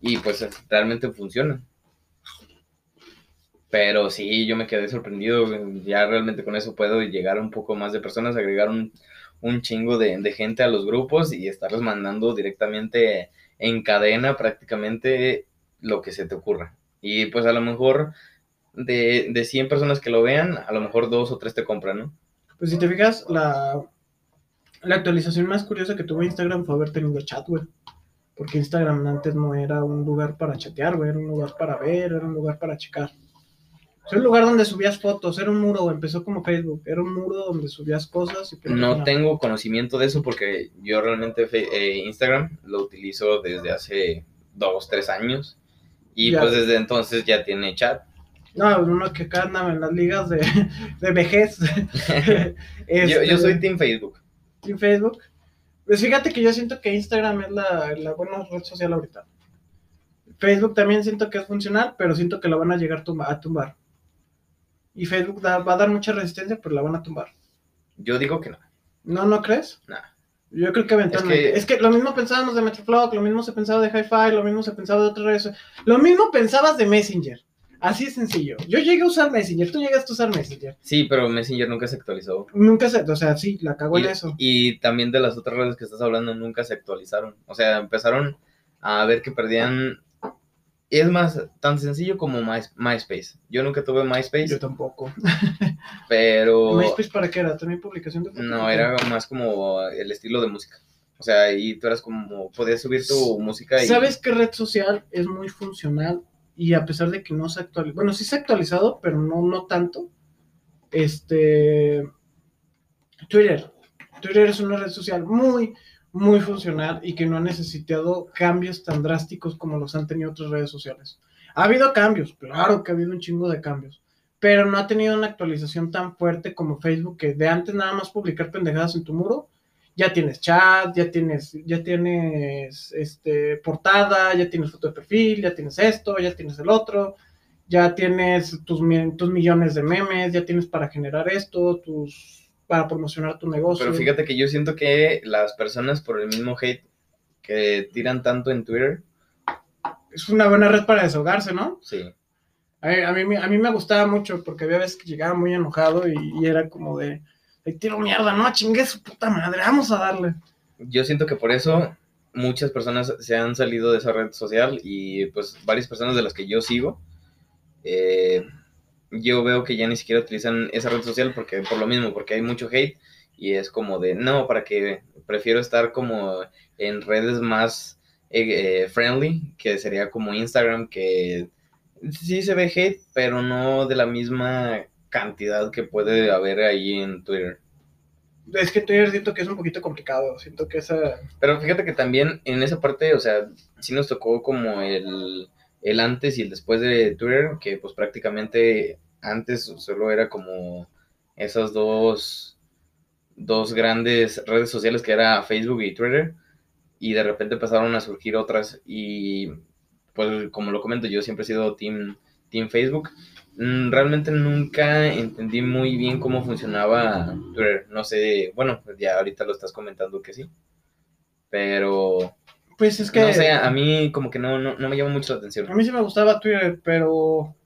Y pues realmente funciona. Pero sí, yo me quedé sorprendido. Ya realmente con eso puedo llegar a un poco más de personas, agregar un, un chingo de, de gente a los grupos y estarles mandando directamente en cadena prácticamente lo que se te ocurra. Y pues a lo mejor de, de 100 personas que lo vean, a lo mejor dos o tres te compran, ¿no?
Pues si te fijas, la, la actualización más curiosa que tuvo Instagram fue haber tenido chat, güey. Porque Instagram antes no era un lugar para chatear, güey. Era un lugar para ver, era un lugar para checar. Era un lugar donde subías fotos, era un muro, empezó como Facebook. Era un muro donde subías cosas y punto
No tengo conocimiento de eso porque yo realmente eh, Instagram lo utilizo desde hace dos, tres años. Y
Ya.
pues desde entonces ya tiene chat.
No, uno que acá anda en las ligas de, de vejez.
Yo,
Este,
yo soy Team Facebook.
en Facebook. Pues fíjate que yo siento que Instagram es la, la buena red social ahorita. Facebook también siento que es funcional, pero siento que la van a llegar tumba- a tumbar. Y Facebook da- va a dar mucha resistencia, pero la van a tumbar.
Yo digo que no.
¿No, no crees?
Nah.
Yo creo que eventualmente. Es
que-
que, lo mismo pensábamos de Metroflog, lo mismo se pensaba de Hi-Fi, lo mismo se pensaba de otras redes. Lo mismo pensabas de Messenger. Así es sencillo. Yo llegué a usar Messenger, tú llegaste a usar Messenger.
Sí, pero Messenger nunca se actualizó.
Nunca se, o sea, sí, la cagó
Y,
en eso.
y también de las otras redes que estás hablando nunca se actualizaron. O sea, empezaron a ver que perdían... Es más, tan sencillo como My- MySpace. Yo nunca tuve MySpace,
Yo tampoco.
pero...
¿MySpace para qué era? ¿También publicación de fotos?
No, era más como el estilo de música. O sea, y tú eras como, podías subir tu música y...
¿Sabes qué red social es muy funcional? Y a pesar de que no se actualizó, bueno, sí se ha actualizado, pero no, no tanto. Este. Twitter. Twitter es una red social muy, muy funcional y que no ha necesitado cambios tan drásticos como los han tenido otras redes sociales. Ha habido cambios, claro que ha habido un chingo de cambios, pero no ha tenido una actualización tan fuerte como Facebook, que de antes nada más publicar pendejadas en tu muro, ya tienes chat, ya tienes, ya tienes este, portada, ya tienes foto de perfil, ya tienes esto, ya tienes el otro, ya tienes tus, tus millones de memes, ya tienes para generar esto, tus para promocionar tu negocio.
Pero fíjate que yo siento que las personas por el mismo hate que tiran tanto en Twitter,
Es una buena red para desahogarse, ¿no?
sí.
A mí, a mí, me- a mí me gustaba mucho porque había veces que llegaba muy enojado y, y era como de, Le tiro mierda, no, chingue su puta madre, vamos a darle.
Yo siento que por eso muchas personas se han salido de esa red social y pues varias personas de las que yo sigo, eh, yo veo que ya ni siquiera utilizan esa red social porque por lo mismo, porque hay mucho hate y es como de, no, para que prefiero estar como en redes más eh, eh, friendly, que sería como Instagram, que sí se ve hate, pero no de la misma cantidad que puede haber ahí en Twitter.
Es que Twitter siento que es un poquito complicado, siento que esa...
Pero fíjate que también en esa parte, o sea, sí nos tocó como el, el antes y el después de Twitter, que pues prácticamente antes solo era como esas dos, dos grandes redes sociales que era Facebook y Twitter, y de repente empezaron a surgir otras y pues como lo comento, yo siempre he sido team, team Facebook. Mm, realmente nunca entendí muy bien cómo funcionaba Twitter. No sé, bueno, pues ya ahorita lo estás comentando que sí. Pero
Pues es que...
no sé, a mí como que no, no, no me llama mucho la atención.
A mí sí me gustaba Twitter, pero...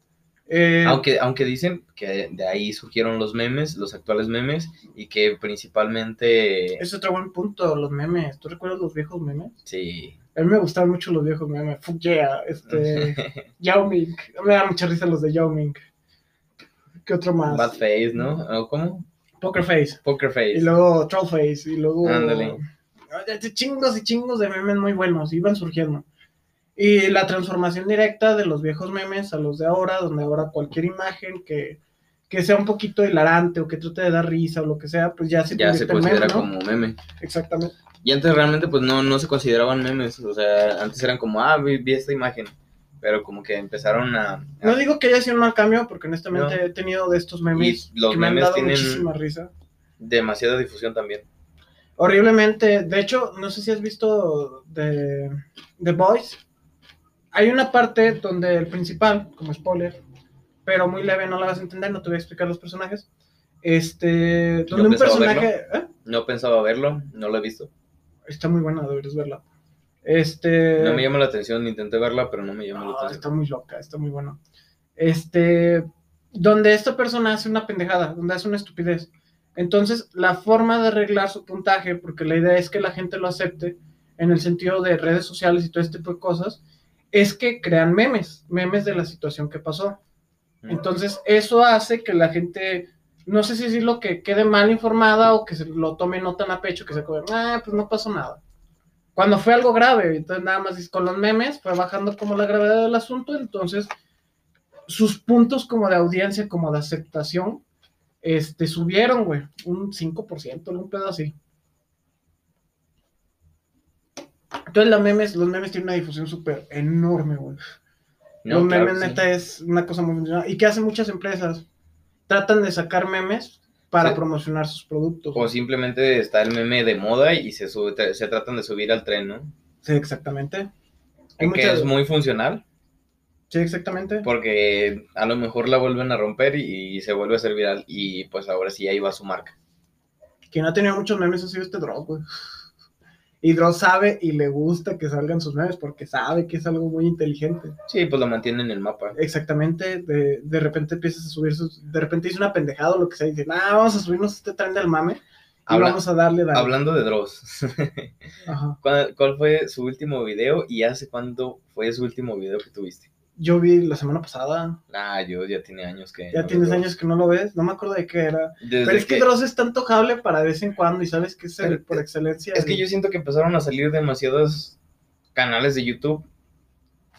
eh,
Aunque, aunque dicen que de ahí surgieron los memes, los actuales memes, y que principalmente...
Es otro buen punto, los memes. ¿Tú recuerdas los viejos memes?
Sí.
A mí me gustaban mucho los viejos memes. Fuck yeah, este... Yao Ming. Me da mucha risa los de Yao Ming. ¿Qué otro más?
Bad Face, ¿no? ¿O ¿Cómo?
Poker Face.
Poker Face.
Y luego Troll Face. Y luego...
Ándale.
Chingos y chingos de memes muy buenos. Iban surgiendo. Y la transformación directa de los viejos memes a los de ahora, donde ahora cualquier imagen que, que sea un poquito hilarante o que trate de dar risa o lo que sea, pues ya se
ya se
en meme,
considera
¿no?
como meme.
Exactamente.
Y antes realmente pues no, no se consideraban memes, o sea, antes eran como, ah, vi, vi esta imagen, pero como que empezaron a... a-
No digo que haya sido un mal cambio, porque honestamente
No.
he tenido de estos memes
Y los
que me han
memes
dado
tienen-
muchísima risa.
demasiada difusión también.
Horriblemente. De hecho, no sé si has visto The, The Boys. Hay una parte donde el principal, como spoiler, pero muy leve, no la vas a entender, no te voy a explicar los personajes. Este, donde un personaje. ¿eh?
No pensaba verlo, no lo he visto.
Está muy buena, deberías verla. Este.
No me llama la atención, intenté verla, pero no me llama la
No,
atención.
está muy loca, está muy buena. Este, donde esta persona hace una pendejada, donde hace una estupidez. Entonces, la forma de arreglar su puntaje, porque la idea es que la gente lo acepte en el sentido de redes sociales y todo este tipo de cosas, es que crean memes, memes de la situación que pasó.
Mm.
Entonces, eso hace que la gente, no sé si decirlo, que quede mal informada o que se lo tome no tan a pecho, que se acuerde, ah, pues no pasó nada. Cuando fue algo grave, entonces nada más con los memes fue bajando como la gravedad del asunto, entonces sus puntos como de audiencia, como de aceptación, este, subieron, güey, un 5%, algún pedo así. Entonces los memes, los memes tienen una difusión súper enorme, güey.
No,
los
claro
memes
que sí.
neta es una cosa muy. ¿Y qué hacen muchas empresas? Tratan de sacar memes para
Sí.
promocionar sus productos.
O simplemente está el meme de moda y se, sube, se tratan de subir al tren, ¿no?
Sí, exactamente. Hay
Que
muchas-
es muy funcional,
Sí, exactamente.
porque a lo mejor la vuelven a romper y, y se vuelve a hacer viral y pues ahora sí ahí va su marca.
Quien ha tenido muchos memes ha sido este Dross, güey. Y Dross sabe y le gusta que salgan sus memes porque sabe que es algo muy inteligente.
Sí, pues lo mantiene en el mapa.
Exactamente, de, de repente empiezas a subir sus... De repente dice una pendejada o lo que sea y dice, ah, vamos a subirnos este tren del mame y
Habla-
vamos a darle... dale".
Hablando de Dross,
Ajá.
¿cuál, cuál fue su último video y hace cuándo fue su último video que tuviste?
Yo vi la semana pasada,
Ah, yo ya tiene años que...
ya
no
tienes años que no lo ves, no me acuerdo de qué era.
Desde
Pero es que,
que-
Dross es tan antojable para de vez en cuando y sabes que es el,
Pero-
por excelencia.
Es que yo siento que empezaron a salir demasiados canales de YouTube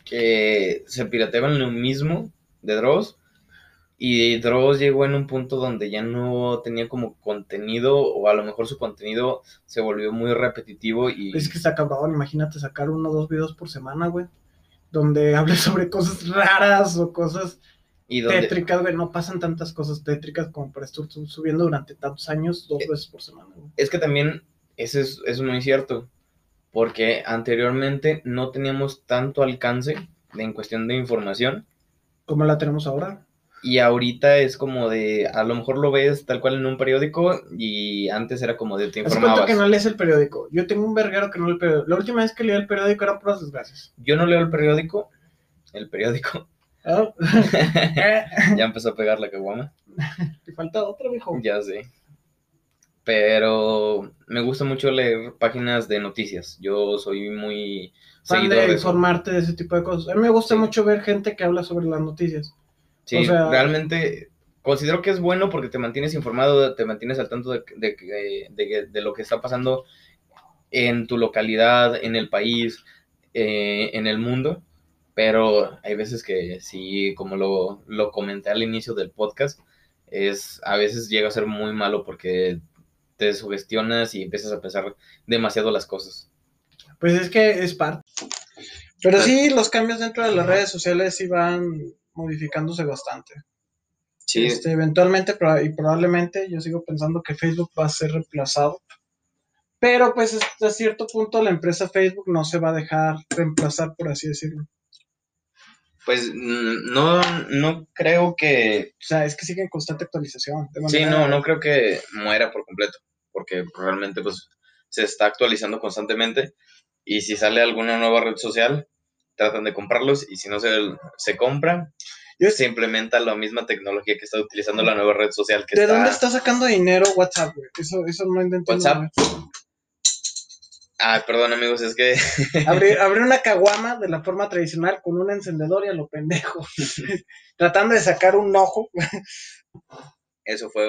que se pirateaban lo mismo de Dross. Y Dross llegó en un punto donde ya no tenía como contenido, o a lo mejor su contenido se volvió muy repetitivo y
Es que está cabrón, imagínate sacar uno o dos videos por semana, güey. Donde hables sobre cosas raras o cosas
y
tétricas, güey. No pasan tantas cosas tétricas como para estar su- subiendo durante tantos años, dos
Eh,
veces por semana, güey.
es que también eso es, es muy cierto, porque anteriormente no teníamos tanto alcance en cuestión de información.
Como la tenemos ahora.
Y ahorita es como de, a lo mejor lo ves tal cual en un periódico y antes era como de te informabas.
que no lees el periódico. Yo tengo un verguero que no lee el periódico. La última vez que leí el periódico eran puras desgracias.
Yo no leo el periódico, el periódico.
Eh,
ya empezó a pegar la caguama,
Te falta otra, viejo.
ya sé. pero me gusta mucho leer páginas de noticias. Yo soy muy
Fan de informarte de ese tipo de cosas. A mí me gusta
Sí.
mucho ver gente que habla sobre las noticias.
Sí,
o sea-
realmente considero que es bueno porque te mantienes informado, te mantienes al tanto de, de, de- de- de lo que está pasando en tu localidad, en el país, eh, en el mundo. Pero hay veces que sí, como lo, lo comenté al inicio del podcast, es a veces llega a ser muy malo porque te sugestionas y empiezas a pensar demasiado las cosas.
Pues es que es parte. Pero sí, los cambios dentro de las redes sociales sí van modificándose bastante.
Sí,
Este, eventualmente y probablemente yo sigo pensando que Facebook va a ser reemplazado. Pero pues hasta cierto punto la empresa Facebook no se va a dejar reemplazar, por así decirlo.
pues mm, no, no creo que
O sea, es que sigue en constante actualización. de
Sí, no, no creo que muera por completo, porque realmente pues se está actualizando constantemente y si sale alguna nueva red social, tratan de comprarlos y si no se, se compra,
Yo-
se implementa la misma tecnología que está utilizando la nueva red social que
¿De
está...
dónde está sacando dinero WhatsApp, güey? Eso, eso no entiendo.
WhatsApp. Ay, perdón amigos, es que
Abrir, abrir una caguama de la forma tradicional con un encendedor y a lo pendejo. Tratando de sacar un ojo.
eso fue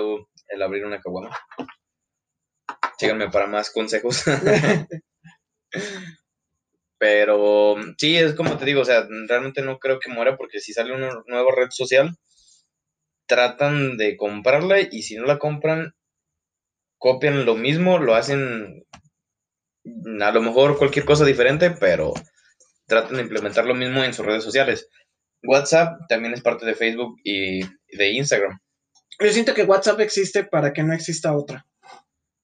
el abrir una caguama. Síganme para más consejos. Pero sí, es como te digo, o sea, realmente no creo que muera porque si sale una nueva red social, tratan de comprarla y si no la compran, copian lo mismo, lo hacen a lo mejor cualquier cosa diferente, pero tratan de implementar lo mismo en sus redes sociales. WhatsApp también es parte de Facebook y de Instagram.
Yo siento que WhatsApp existe para que no exista otra.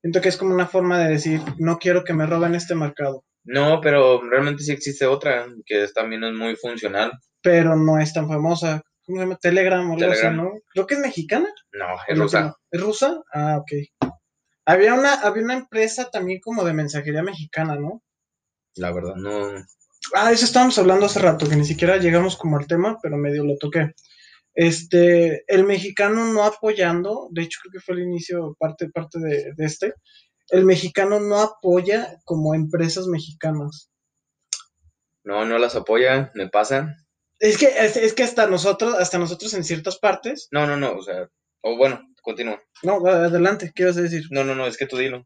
Siento que es como una forma de decir, no quiero que me roben este mercado.
No, pero realmente sí existe otra que es- también es muy funcional.
Pero no es tan famosa. ¿Cómo se llama? Telegram o algo así. ¿no? Creo que es mexicana.
No,
¿O
es rusa.
¿Es rusa? Ah, ok. Había una, había una empresa también como de mensajería mexicana, ¿no?
La verdad, no.
Ah, eso estábamos hablando hace rato, que ni siquiera llegamos como al tema, pero medio lo toqué. Este, el mexicano no apoyando, de hecho creo que fue el inicio, parte, parte de, de este, el mexicano no apoya como empresas mexicanas.
No, no las apoya, me pasa.
Es que, es, es que hasta nosotros, hasta nosotros en ciertas partes,
No, no, no, o sea, o bueno, continúa.
no, adelante, ¿qué ibas a decir?
No, no, no, es que tú dilo.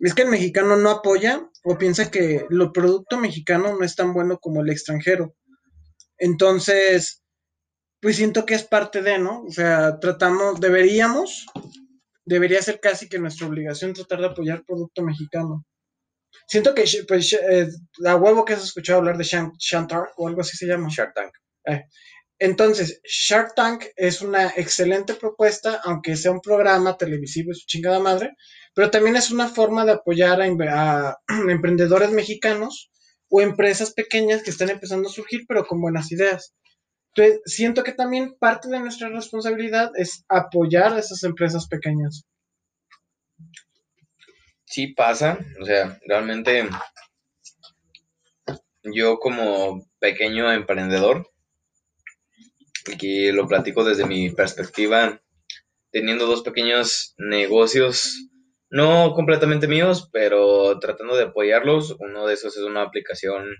Es que el mexicano no apoya o piensa que lo producto mexicano no es tan bueno como el extranjero. Entonces, pues siento que es parte de, ¿no? O sea, tratamos, deberíamos, debería ser casi que nuestra obligación tratar de apoyar producto mexicano. Siento que, pues, eh, a huevo que has escuchado hablar de Shan- Shantar o algo así se llama.
Shark Tank.
Entonces, Shark Tank es una excelente propuesta, aunque sea un programa televisivo y su chingada madre, pero también es una forma de apoyar a emprendedores mexicanos o empresas pequeñas que están empezando a surgir, pero con buenas ideas. Entonces, siento que también parte de nuestra responsabilidad es apoyar a esas empresas pequeñas.
Sí pasa, o sea, realmente yo como pequeño emprendedor, aquí lo platico desde mi perspectiva, teniendo dos pequeños negocios, no completamente míos, pero tratando de apoyarlos. Uno de esos es una aplicación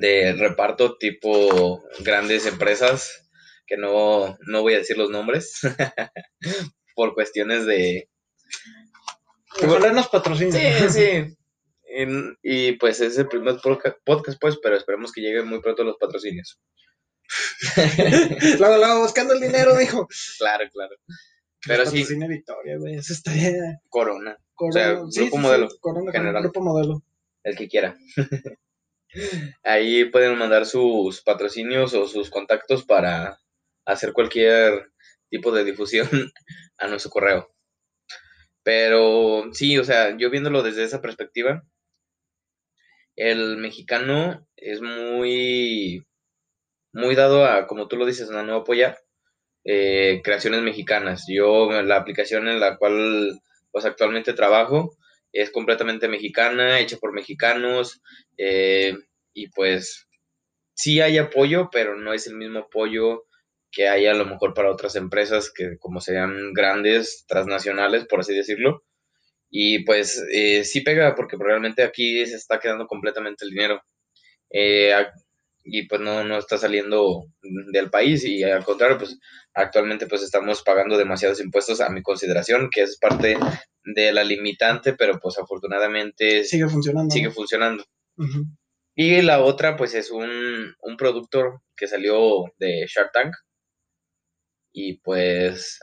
de reparto tipo grandes empresas, que no, no voy a decir los nombres, por cuestiones de,
Ojalá nos patrocinen.
Sí, sí. Y pues es el primer podca- podcast, pues, pero esperemos que lleguen muy pronto los patrocinios.
luego, luego, buscando el dinero, dijo.
Claro, claro. Pero sí,
Patrocina Victoria, güey. Eso estaría.
Corona,
Corona.
sea, grupo modelo,
Corona,
general.
grupo modelo.
el que quiera. Ahí pueden mandar sus patrocinios o sus contactos para hacer cualquier tipo de difusión a nuestro correo. Pero sí, o sea, yo viéndolo desde esa perspectiva, el mexicano es muy, muy dado a, como tú lo dices, a no apoyar creaciones mexicanas. Yo, la aplicación en la cual pues actualmente trabajo es completamente mexicana, hecha por mexicanos, eh, y pues sí hay apoyo, pero no es el mismo apoyo que hay a lo mejor para otras empresas que como sean grandes, transnacionales, por así decirlo. Y pues eh, sí pega porque realmente aquí se está quedando completamente el dinero. Eh, y pues no, no está saliendo del país y al contrario, pues actualmente pues estamos pagando demasiados impuestos a mi consideración, que es parte de la limitante, pero pues afortunadamente
sigue funcionando.
Sigue funcionando. Y la otra pues es un, un productor que salió de Shark Tank y pues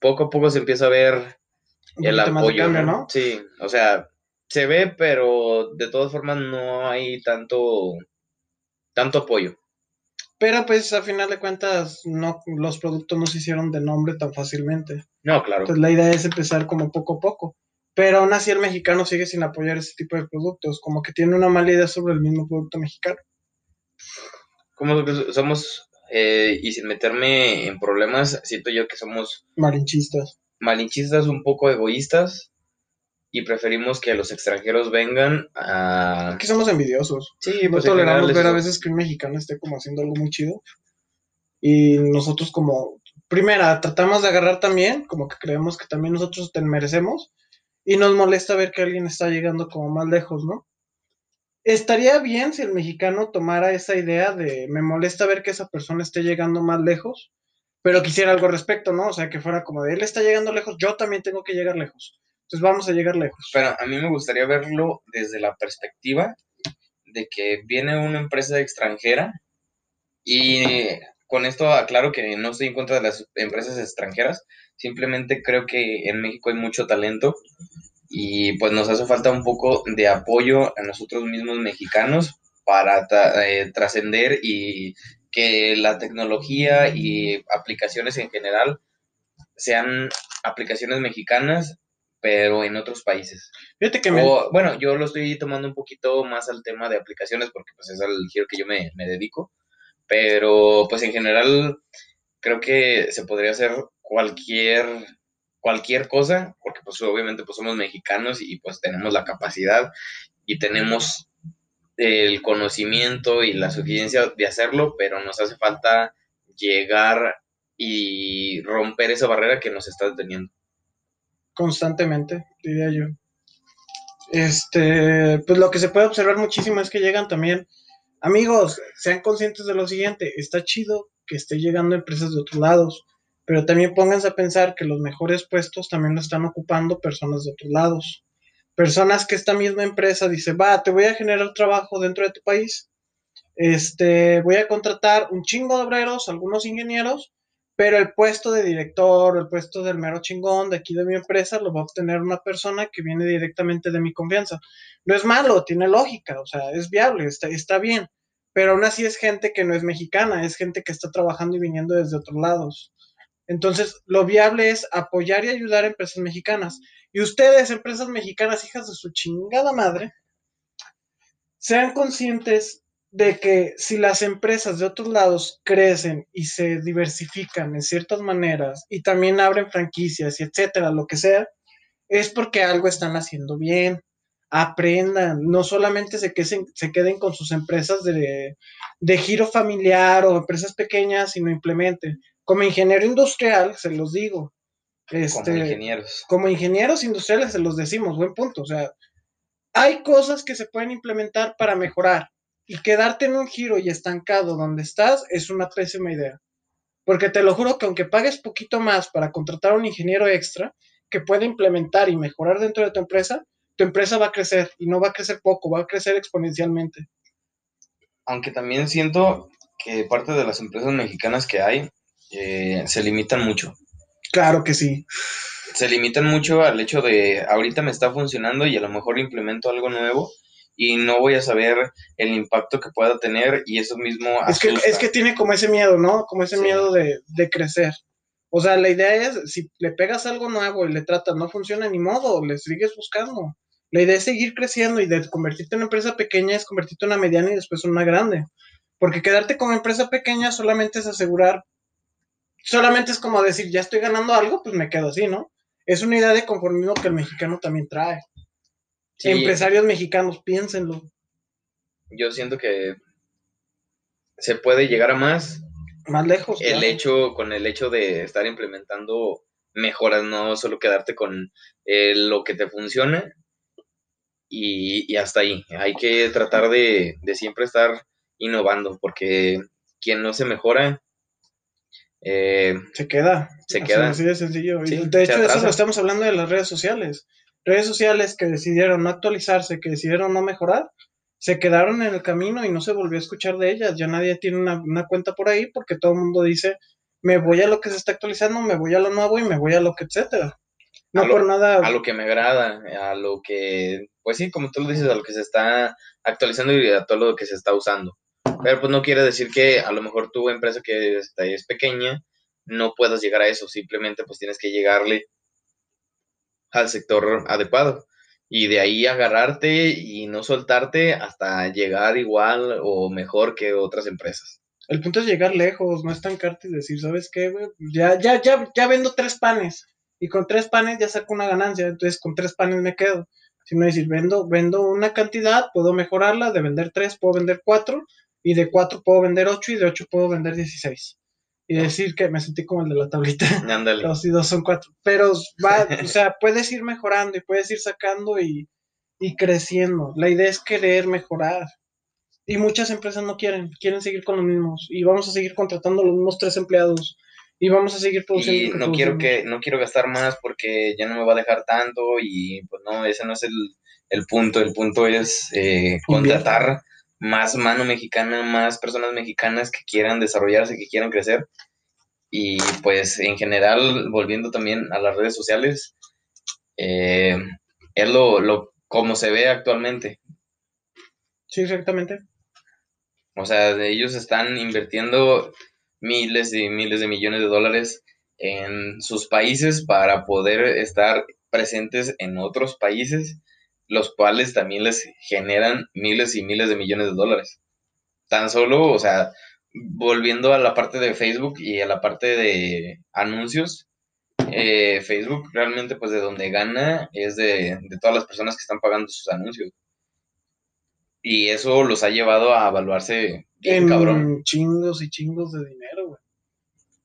poco a poco se empieza a ver el apoyo, ¿no? Sí, o sea, se ve, pero de todas formas no hay tanto tanto apoyo.
Pero pues a final de cuentas no los productos no se hicieron de nombre tan fácilmente.
No, claro.
Entonces la idea es empezar como poco a poco. Pero aún así el mexicano sigue sin apoyar ese tipo de productos, como que tiene una mala idea sobre el mismo producto mexicano.
Como que somos, eh, y sin meterme en problemas, siento yo que somos...
Malinchistas.
Malinchistas un poco egoístas, y preferimos que los extranjeros vengan a...
Que somos envidiosos.
Sí,
pues no toleramos ver a veces que un mexicano esté como haciendo algo muy chido. Y nosotros como, primera, tratamos de agarrar también, como que creemos que también nosotros te merecemos. Y nos molesta ver que alguien está llegando como más lejos, ¿no? Estaría bien si el mexicano tomara esa idea de me molesta ver que esa persona esté llegando más lejos, pero quisiera algo al respecto, ¿no? O sea, que fuera como de él está llegando lejos, yo también tengo que llegar lejos entonces vamos a llegar lejos.
Pero a mí me gustaría verlo desde la perspectiva de que viene una empresa extranjera y con esto aclaro que no estoy en contra de las empresas extranjeras, simplemente creo que en México hay mucho talento y pues nos hace falta un poco de apoyo a nosotros mismos mexicanos para eh, trascender y que la tecnología y aplicaciones en general sean aplicaciones mexicanas pero en otros países.
Fíjate que
Bueno, yo lo estoy tomando un poquito más al tema de aplicaciones porque pues es al giro que yo me, dedico, pero pues en general creo que se podría hacer cualquier cualquier cosa, porque pues obviamente pues somos mexicanos y pues tenemos la capacidad y tenemos el conocimiento y la suficiencia de hacerlo, pero nos hace falta llegar y romper esa barrera que nos está deteniendo
constantemente, diría yo. Este, pues lo que se puede observar muchísimo es que llegan también, amigos, sean conscientes de lo siguiente, está chido que esté llegando empresas de otros lados, pero también pónganse a pensar que los mejores puestos también lo están ocupando personas de otros lados. Personas que esta misma empresa dice, va, te voy a generar trabajo dentro de tu país, este, voy a contratar un chingo de obreros, algunos ingenieros, pero el puesto de director, el puesto del mero chingón de aquí de mi empresa lo va a obtener una persona que viene directamente de mi confianza. No es malo, tiene lógica, o sea, es viable, está, bien, pero aún así es gente que no es mexicana, es gente que está trabajando y viniendo desde otros lados. Entonces, lo viable es apoyar y ayudar a empresas mexicanas. Y ustedes, empresas mexicanas, hijas de su chingada madre, sean conscientes de que si las empresas de otros lados crecen y se diversifican en ciertas maneras y también abren franquicias y etcétera, lo que sea, es porque algo están haciendo bien. Aprendan, no solamente se queden, se queden con sus empresas de, de giro familiar o empresas pequeñas, sino implementen. Como ingeniero industrial, se los digo. Este, como
ingenieros.
Como ingenieros industriales se los decimos, buen punto. O sea, hay cosas que se pueden implementar para mejorar y quedarte en un giro y estancado donde estás es una pésima idea. Porque te lo juro que aunque pagues poquito más para contratar a un ingeniero extra que pueda implementar y mejorar dentro de tu empresa, tu empresa va a crecer y no va a crecer poco, va a crecer exponencialmente.
Aunque también siento que parte de las empresas mexicanas que hay eh, se limitan mucho.
Claro que sí.
Se limitan mucho al hecho de ahorita me está funcionando y a lo mejor implemento algo nuevo y no voy a saber el impacto que pueda tener y eso mismo
es que, es que tiene como ese miedo, ¿no? Como ese miedo de, de, crecer. O sea, la idea es, si le pegas algo nuevo y le tratas, no funciona ni modo, le sigues buscando. La idea es seguir creciendo y de convertirte en una empresa pequeña es convertirte en una mediana y después en una grande. Porque quedarte con empresa pequeña solamente es asegurar, solamente es como decir, ya estoy ganando algo, pues me quedo así, ¿no? Es una idea de conformismo que el mexicano también trae. Empresarios mexicanos, piénsenlo.
Yo siento que se puede llegar a más
Más lejos.
el
claro.
hecho, con el hecho de estar implementando mejoras, no solo quedarte con eh, lo que te funciona y, y hasta ahí. Hay que tratar de, de siempre estar innovando, porque quien no se mejora, eh,
Se queda.
Se queda.
Así de sencillo.
Sí,
de hecho, eso lo estamos hablando de las redes sociales. Redes sociales que decidieron no actualizarse, que decidieron no mejorar, se quedaron en el camino y no se volvió a escuchar de ellas. Ya nadie tiene una, una cuenta por ahí porque todo el mundo dice, me voy a lo que se está actualizando, me voy a lo nuevo y me voy a lo que etcétera. No
A lo-
por nada.
a lo que me agrada, a lo que, pues sí, como tú lo dices, a lo que se está actualizando y a todo lo que se está usando. Pero pues no quiere decir que a lo mejor tu empresa que es pequeña no puedas llegar a eso, simplemente pues tienes que llegarle al sector adecuado y de ahí agarrarte y no soltarte hasta llegar igual o mejor que otras empresas.
El punto es llegar lejos, no estancarte y decir, ¿sabes qué? Ya, ya, ya, ya vendo tres panes. Y con tres panes ya saco una ganancia. Entonces con tres panes me quedo. Sino decir, vendo, vendo una cantidad, puedo mejorarla, de vender tres puedo vender cuatro, y de cuatro puedo vender ocho, y de ocho puedo vender dieciséis. Y decir que me sentí como el de la tablita.
Ándale.
Dos y dos son cuatro. Pero va, o sea, puedes ir mejorando y puedes ir sacando y, y creciendo. La idea es querer mejorar. Y muchas empresas no quieren, quieren seguir con los mismos. Y vamos a seguir contratando los mismos tres empleados. Y vamos a seguir produciendo.
y no quiero que no quiero gastar más porque ya no me va a dejar tanto y pues no ese no es el, el punto el punto es eh, contratar más mano mexicana más personas mexicanas que quieran desarrollarse que quieran crecer. Y pues en general volviendo también a las redes sociales eh, es lo, lo como se ve actualmente.
Sí, exactamente.
o sea, ellos están invirtiendo miles y miles de millones de dólares en sus países para poder estar presentes en otros países, los cuales también les generan miles y miles de millones de dólares. Tan solo, o sea, volviendo a la parte de Facebook y a la parte de anuncios, eh, Facebook realmente pues de donde gana es de, de todas las personas que están pagando sus anuncios. Y eso los ha llevado a evaluarse bien
en
cabrón.
chingos y chingos de dinero, güey.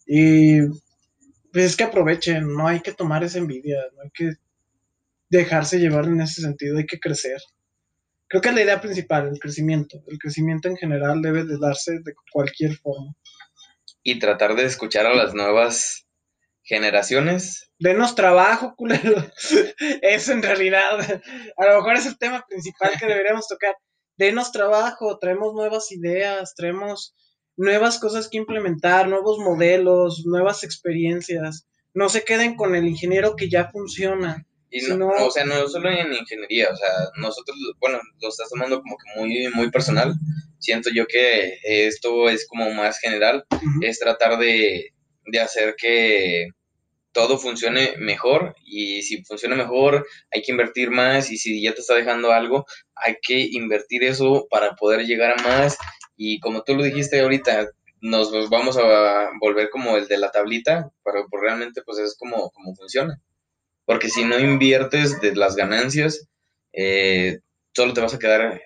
Y pues es que aprovechen, no hay que tomar esa envidia, no hay que dejarse llevar en ese sentido, hay que crecer. Creo que es la idea principal, el crecimiento. El crecimiento en general debe de darse de cualquier forma.
Y tratar de escuchar a las nuevas generaciones.
Denos trabajo, culero. Eso en realidad, a lo mejor es el tema principal que deberíamos tocar. Denos trabajo, traemos nuevas ideas, traemos nuevas cosas que implementar, nuevos modelos, nuevas experiencias. No se queden con el ingeniero que ya funciona.
Y no,
no-
o sea, no solo en ingeniería, o sea, nosotros, bueno, lo estás tomando como que muy, muy personal. Siento yo que esto es como más general, es tratar de, de hacer que todo funcione mejor. Y si funciona mejor hay que invertir más. Y si ya te está dejando algo hay que invertir eso para poder llegar a más. Y como tú lo dijiste ahorita nos vamos a volver como el de la tablita pero pues realmente pues es como, como funciona porque si no inviertes de las ganancias eh, solo te vas a quedar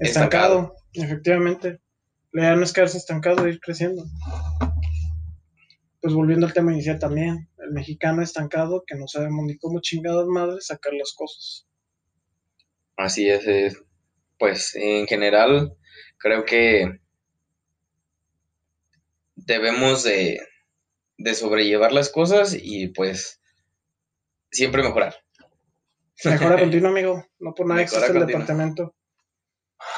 Estancado, efectivamente. La idea no es quedarse estancado, ir creciendo. Pues volviendo al tema inicial también, el mexicano estancado que no sabemos ni cómo chingadas madres sacar las cosas.
Así es, es, pues en general creo que debemos de, de sobrellevar las cosas y pues siempre mejorar.
Mejora continua, amigo. No por nada
Mejora
existe el departamento.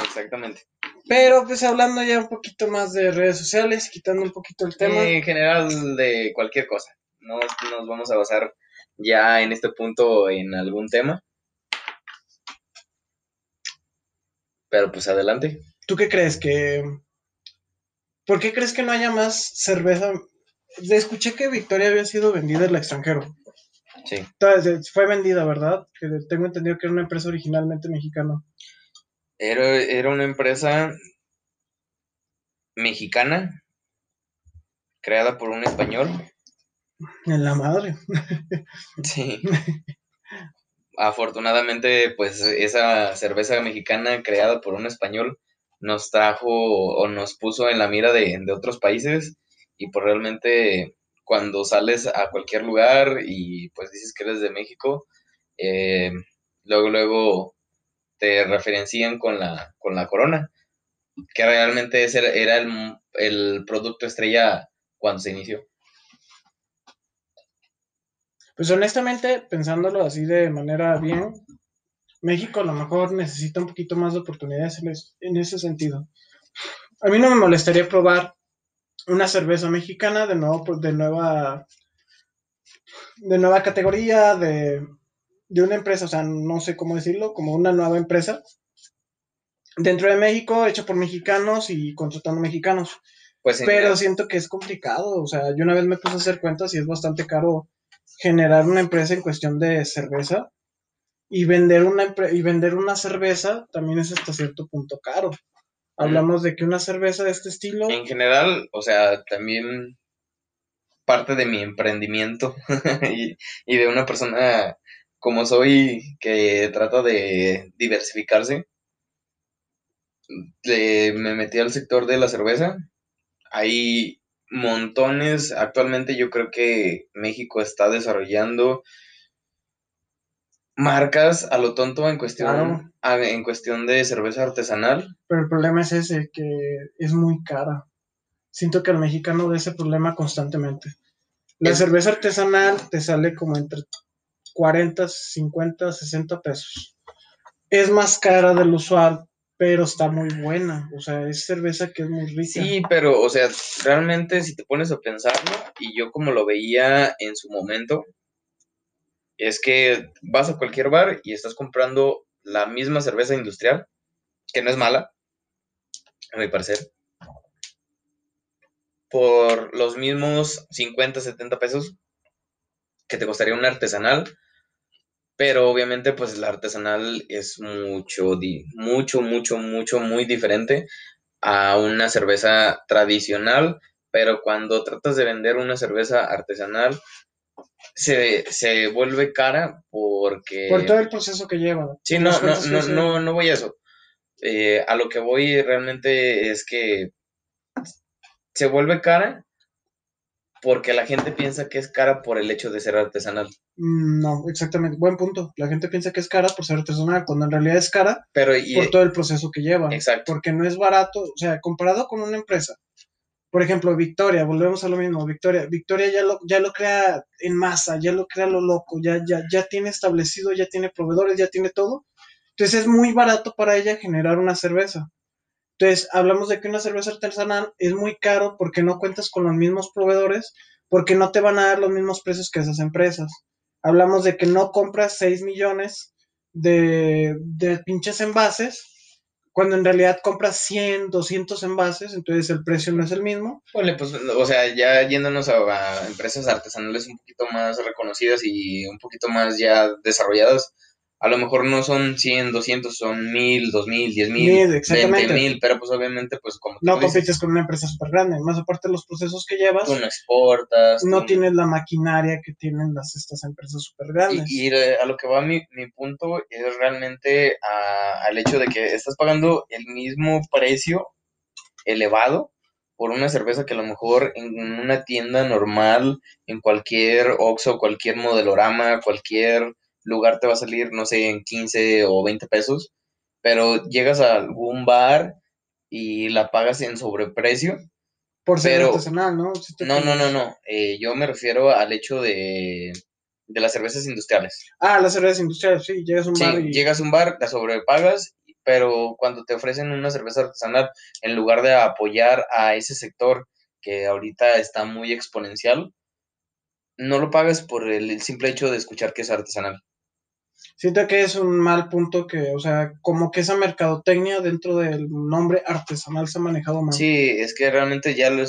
Exactamente.
Pero pues hablando ya un poquito más de redes sociales, quitando un poquito el tema.
En general de cualquier cosa. No nos vamos a basar ya en este punto en algún tema. Pero pues adelante.
¿Tú qué crees que... ¿Por qué crees que no haya más cerveza? Escuché que Victoria había sido vendida al extranjero.
Sí.
Entonces, fue vendida, ¿verdad? Que tengo entendido que era una empresa originalmente mexicana.
Era, era una empresa mexicana creada por un español.
En la madre.
Sí. Afortunadamente, pues esa cerveza mexicana creada por un español nos trajo o nos puso en la mira de, de otros países y pues realmente cuando sales a cualquier lugar y pues dices que eres de México, eh, luego, luego te referencian con la, con la corona, que realmente ese era el, el producto estrella cuando se inició.
Pues honestamente, pensándolo así de manera bien, México a lo mejor necesita un poquito más de oportunidades en, ese sentido. A mí no me molestaría probar una cerveza mexicana de nuevo, pues, de nueva, de nueva categoría, de, de una empresa, o sea, no sé cómo decirlo, como una nueva empresa dentro de México, hecha por mexicanos y contratando mexicanos. Pues Pero siento que es complicado, o sea, yo una vez me puse a hacer cuentas y es bastante caro generar una empresa en cuestión de cerveza y vender una y vender una cerveza también es hasta cierto punto caro. Hablamos de que una cerveza de este estilo.
En general, o sea, también parte de mi emprendimiento y, de una persona como soy que trata de diversificarse. me metí al sector de la cerveza. Hay montones. Actualmente yo creo que México está desarrollando marcas a lo tonto en cuestión, en cuestión de cerveza artesanal.
Pero el problema es ese, que es muy cara. Siento que el mexicano ve ese problema constantemente. La cerveza artesanal te sale como entre 40, 50, 60 pesos. Es más cara del usual, pero está muy buena. O sea, es cerveza que es muy rica.
Sí, pero, o sea, realmente si te pones a pensarlo, y yo como lo veía en su momento, es que vas a cualquier bar y estás comprando la misma cerveza industrial, que no es mala, a mi parecer, por los mismos 50, 70 pesos que te costaría una artesanal, pero obviamente pues la artesanal es mucho, mucho, mucho, mucho, muy diferente a una cerveza tradicional, pero cuando tratas de vender una cerveza artesanal, se, se vuelve cara porque...
Por todo el proceso que lleva.
Sí, no, no, no, no, no voy a eso. Eh, a lo que voy realmente es que se vuelve cara porque la gente piensa que es cara por el hecho de ser artesanal.
Mm, no, exactamente, buen punto. La gente piensa que es cara por ser artesanal, cuando en realidad es cara Pero, por todo el proceso que lleva. Exacto. Porque no es barato, o sea, comparado con una empresa por ejemplo, Victoria, volvemos a lo mismo, Victoria, Victoria ya lo, ya lo crea en masa, ya lo crea lo loco, ya, ya, ya tiene establecido, ya tiene proveedores, ya tiene todo. Entonces es muy barato para ella generar una cerveza. Entonces hablamos de que una cerveza artesanal es muy caro porque no cuentas con los mismos proveedores, porque no te van a dar los mismos precios que esas empresas. Hablamos de que no compras 6 millones de, de pinches envases cuando en realidad compras 100, 200 envases, entonces el precio no es el mismo.
Pues, o sea, ya yéndonos a, empresas artesanales un poquito más reconocidas y un poquito más ya desarrolladas, a lo mejor no son 100, 200, son 1000, 2000, 10000, 20000, pero pues obviamente pues como
No compites con una empresa súper grande, más aparte de los procesos que llevas.
Tú no exportas.
No tienes la maquinaria que tienen las, estas empresas súper grandes.
Y, a lo que va mi, mi punto es realmente al hecho de que estás pagando el mismo precio elevado por una cerveza que a lo mejor en una tienda normal, en cualquier Oxxo, cualquier modelorama, cualquier lugar te va a salir, no sé, en 15 o 20 pesos, pero llegas a algún bar y la pagas en sobreprecio.
Por ser artesanal, ¿no?
no, no, no, no. Eh, yo me refiero al hecho de, de las cervezas industriales.
Ah, las cervezas industriales, sí. Llegas a un bar
y... llegas a un bar, la sobrepagas, pero cuando te ofrecen una cerveza artesanal, en lugar de apoyar a ese sector que ahorita está muy exponencial, no lo pagas por el simple hecho de escuchar que es artesanal.
Siento que es un mal punto que, o sea, como que esa mercadotecnia dentro del nombre artesanal se ha manejado mal.
Sí, es que realmente ya el,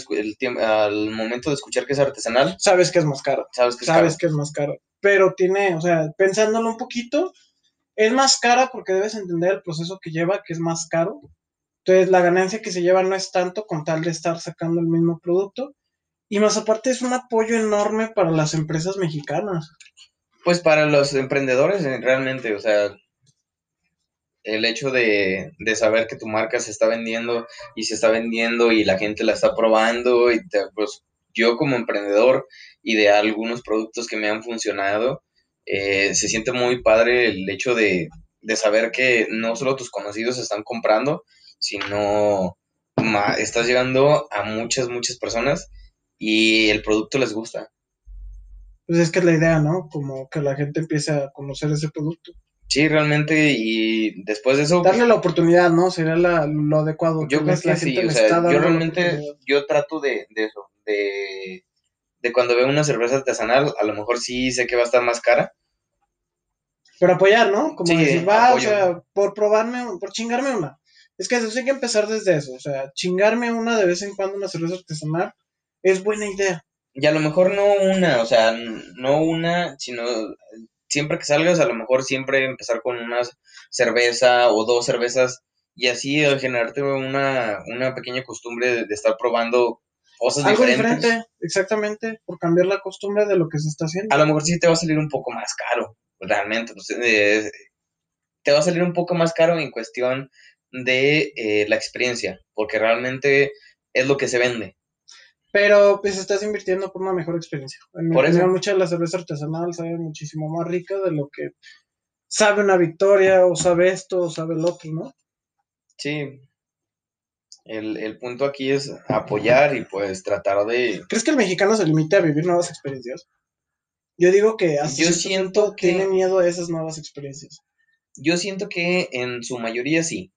al momento de escuchar que es artesanal,
sabes que es más caro.
Sabes que es
sabes que es más caro. Pero tiene, o sea, pensándolo un poquito, es más cara porque debes entender el proceso que lleva, que es más caro. Entonces, la ganancia que se lleva no es tanto con tal de estar sacando el mismo producto. Y más aparte es un apoyo enorme para las empresas mexicanas.
Pues para los emprendedores, eh, realmente, o sea, el hecho de, saber que tu marca se está vendiendo y se está vendiendo y la gente la está probando y te, pues yo como emprendedor y de algunos productos que me han funcionado, eh, se siente muy padre el hecho de, de saber que no solo tus conocidos están comprando, sino estás llegando a muchas, muchas personas y el producto les gusta.
Pues es que es la idea, ¿no? Como que la gente empiece a conocer ese producto.
Sí, realmente, y después de eso...
Darle la oportunidad, ¿no? Sería lo adecuado.
Yo creo que sí, o sea, yo realmente, yo trato de, de eso, de, de cuando veo una cerveza artesanal, a lo mejor sí sé que va a estar más cara.
Pero apoyar, ¿no? Como decir, va, o sea, por probarme, por chingarme una. Es que eso hay que empezar desde eso, o sea, chingarme una de vez en cuando una cerveza artesanal es buena idea.
Y a lo mejor no una, o sea, no una, sino siempre que salgas, a lo mejor siempre empezar con una cerveza o dos cervezas y así generarte una, una pequeña costumbre de, estar probando cosas
Algo diferente, exactamente, por cambiar la costumbre de lo que se está haciendo.
A lo mejor sí te va a salir un poco más caro, realmente. Pues, eh, te va a salir un poco más caro en cuestión de eh, la experiencia, porque realmente es lo que se vende.
Pero pues estás invirtiendo por una mejor experiencia. por eso mucha de la cerveza artesanal sabe muchísimo más rica de lo que sabe una victoria o sabe esto o sabe el otro, ¿no?
Sí. El, punto aquí es apoyar y pues tratar de...
¿Crees que el mexicano se limite a vivir nuevas experiencias? Yo digo que
Yo siento que
tiene miedo a esas nuevas experiencias.
Yo siento que en su mayoría sí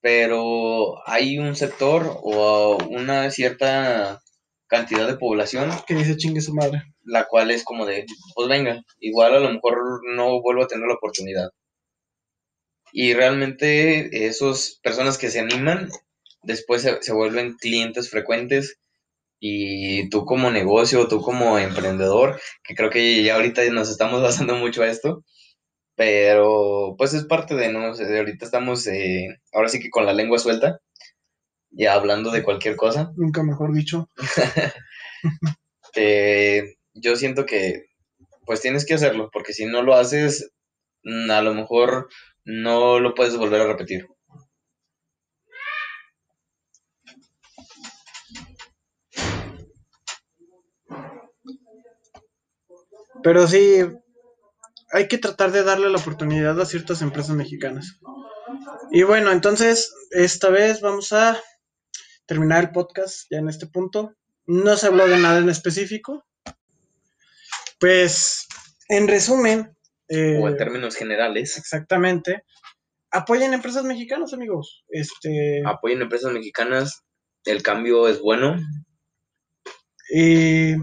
pero hay un sector o una cierta cantidad de población
que dice chingue su madre,
la cual es como de, pues venga, igual a lo mejor no vuelvo a tener la oportunidad. Y realmente esas personas que se animan después se, se vuelven clientes frecuentes y tú como negocio, tú como emprendedor, que creo que ya ahorita nos estamos basando mucho a esto, pero pues es parte de, ¿no? de ahorita estamos, eh, ahora sí que con la lengua suelta, ya hablando de cualquier cosa.
Nunca mejor dicho.
Eh, yo siento que pues tienes que hacerlo, porque si no lo haces, mm, a lo mejor no lo puedes volver a repetir.
Pero sí, hay que tratar de darle la oportunidad a ciertas empresas mexicanas. Y bueno, entonces, esta vez vamos a terminar el podcast ya en este punto. No se habló de nada en específico. Pues, en resumen.
Eh, o en términos generales.
Exactamente. Apoyen empresas mexicanas, amigos. Este...
Apoyen empresas mexicanas. El cambio es bueno.
Y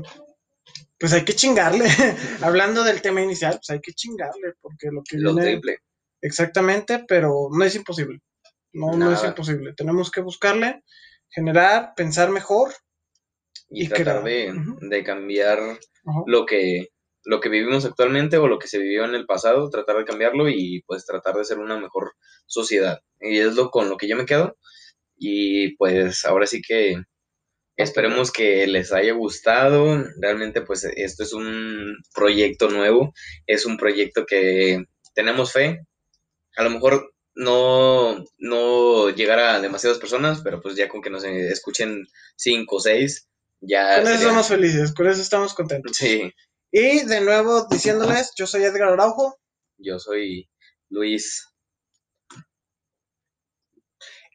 pues hay que chingarle. Hablando del tema inicial, pues hay que chingarle, porque lo que
lo triple.
Exactamente, pero no es imposible. No, no es imposible. Tenemos que buscarle, generar, pensar mejor.
Y, tratar de, cambiar lo que, lo que vivimos actualmente o lo que se vivió en el pasado, tratar de cambiarlo y pues tratar de ser una mejor sociedad. Y es lo con lo que yo me quedo. Y pues ahora sí que Esperemos que les haya gustado. Realmente, pues esto es un proyecto nuevo. Es un proyecto que tenemos fe. A lo mejor no, no llegará a demasiadas personas, pero pues ya con que nos escuchen cinco o seis, ya.
Con eso estamos felices, con eso estamos contentos.
Sí.
Y de nuevo diciéndoles, yo soy Edgar Araujo.
Yo soy Luis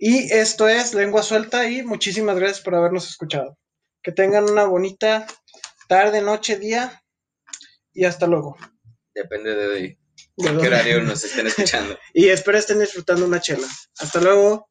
y esto es Lengua Suelta y muchísimas gracias por habernos escuchado. Que tengan una bonita tarde, noche, día y hasta luego.
Depende de, qué horario nos estén escuchando.
y espero estén disfrutando una chela. Hasta luego.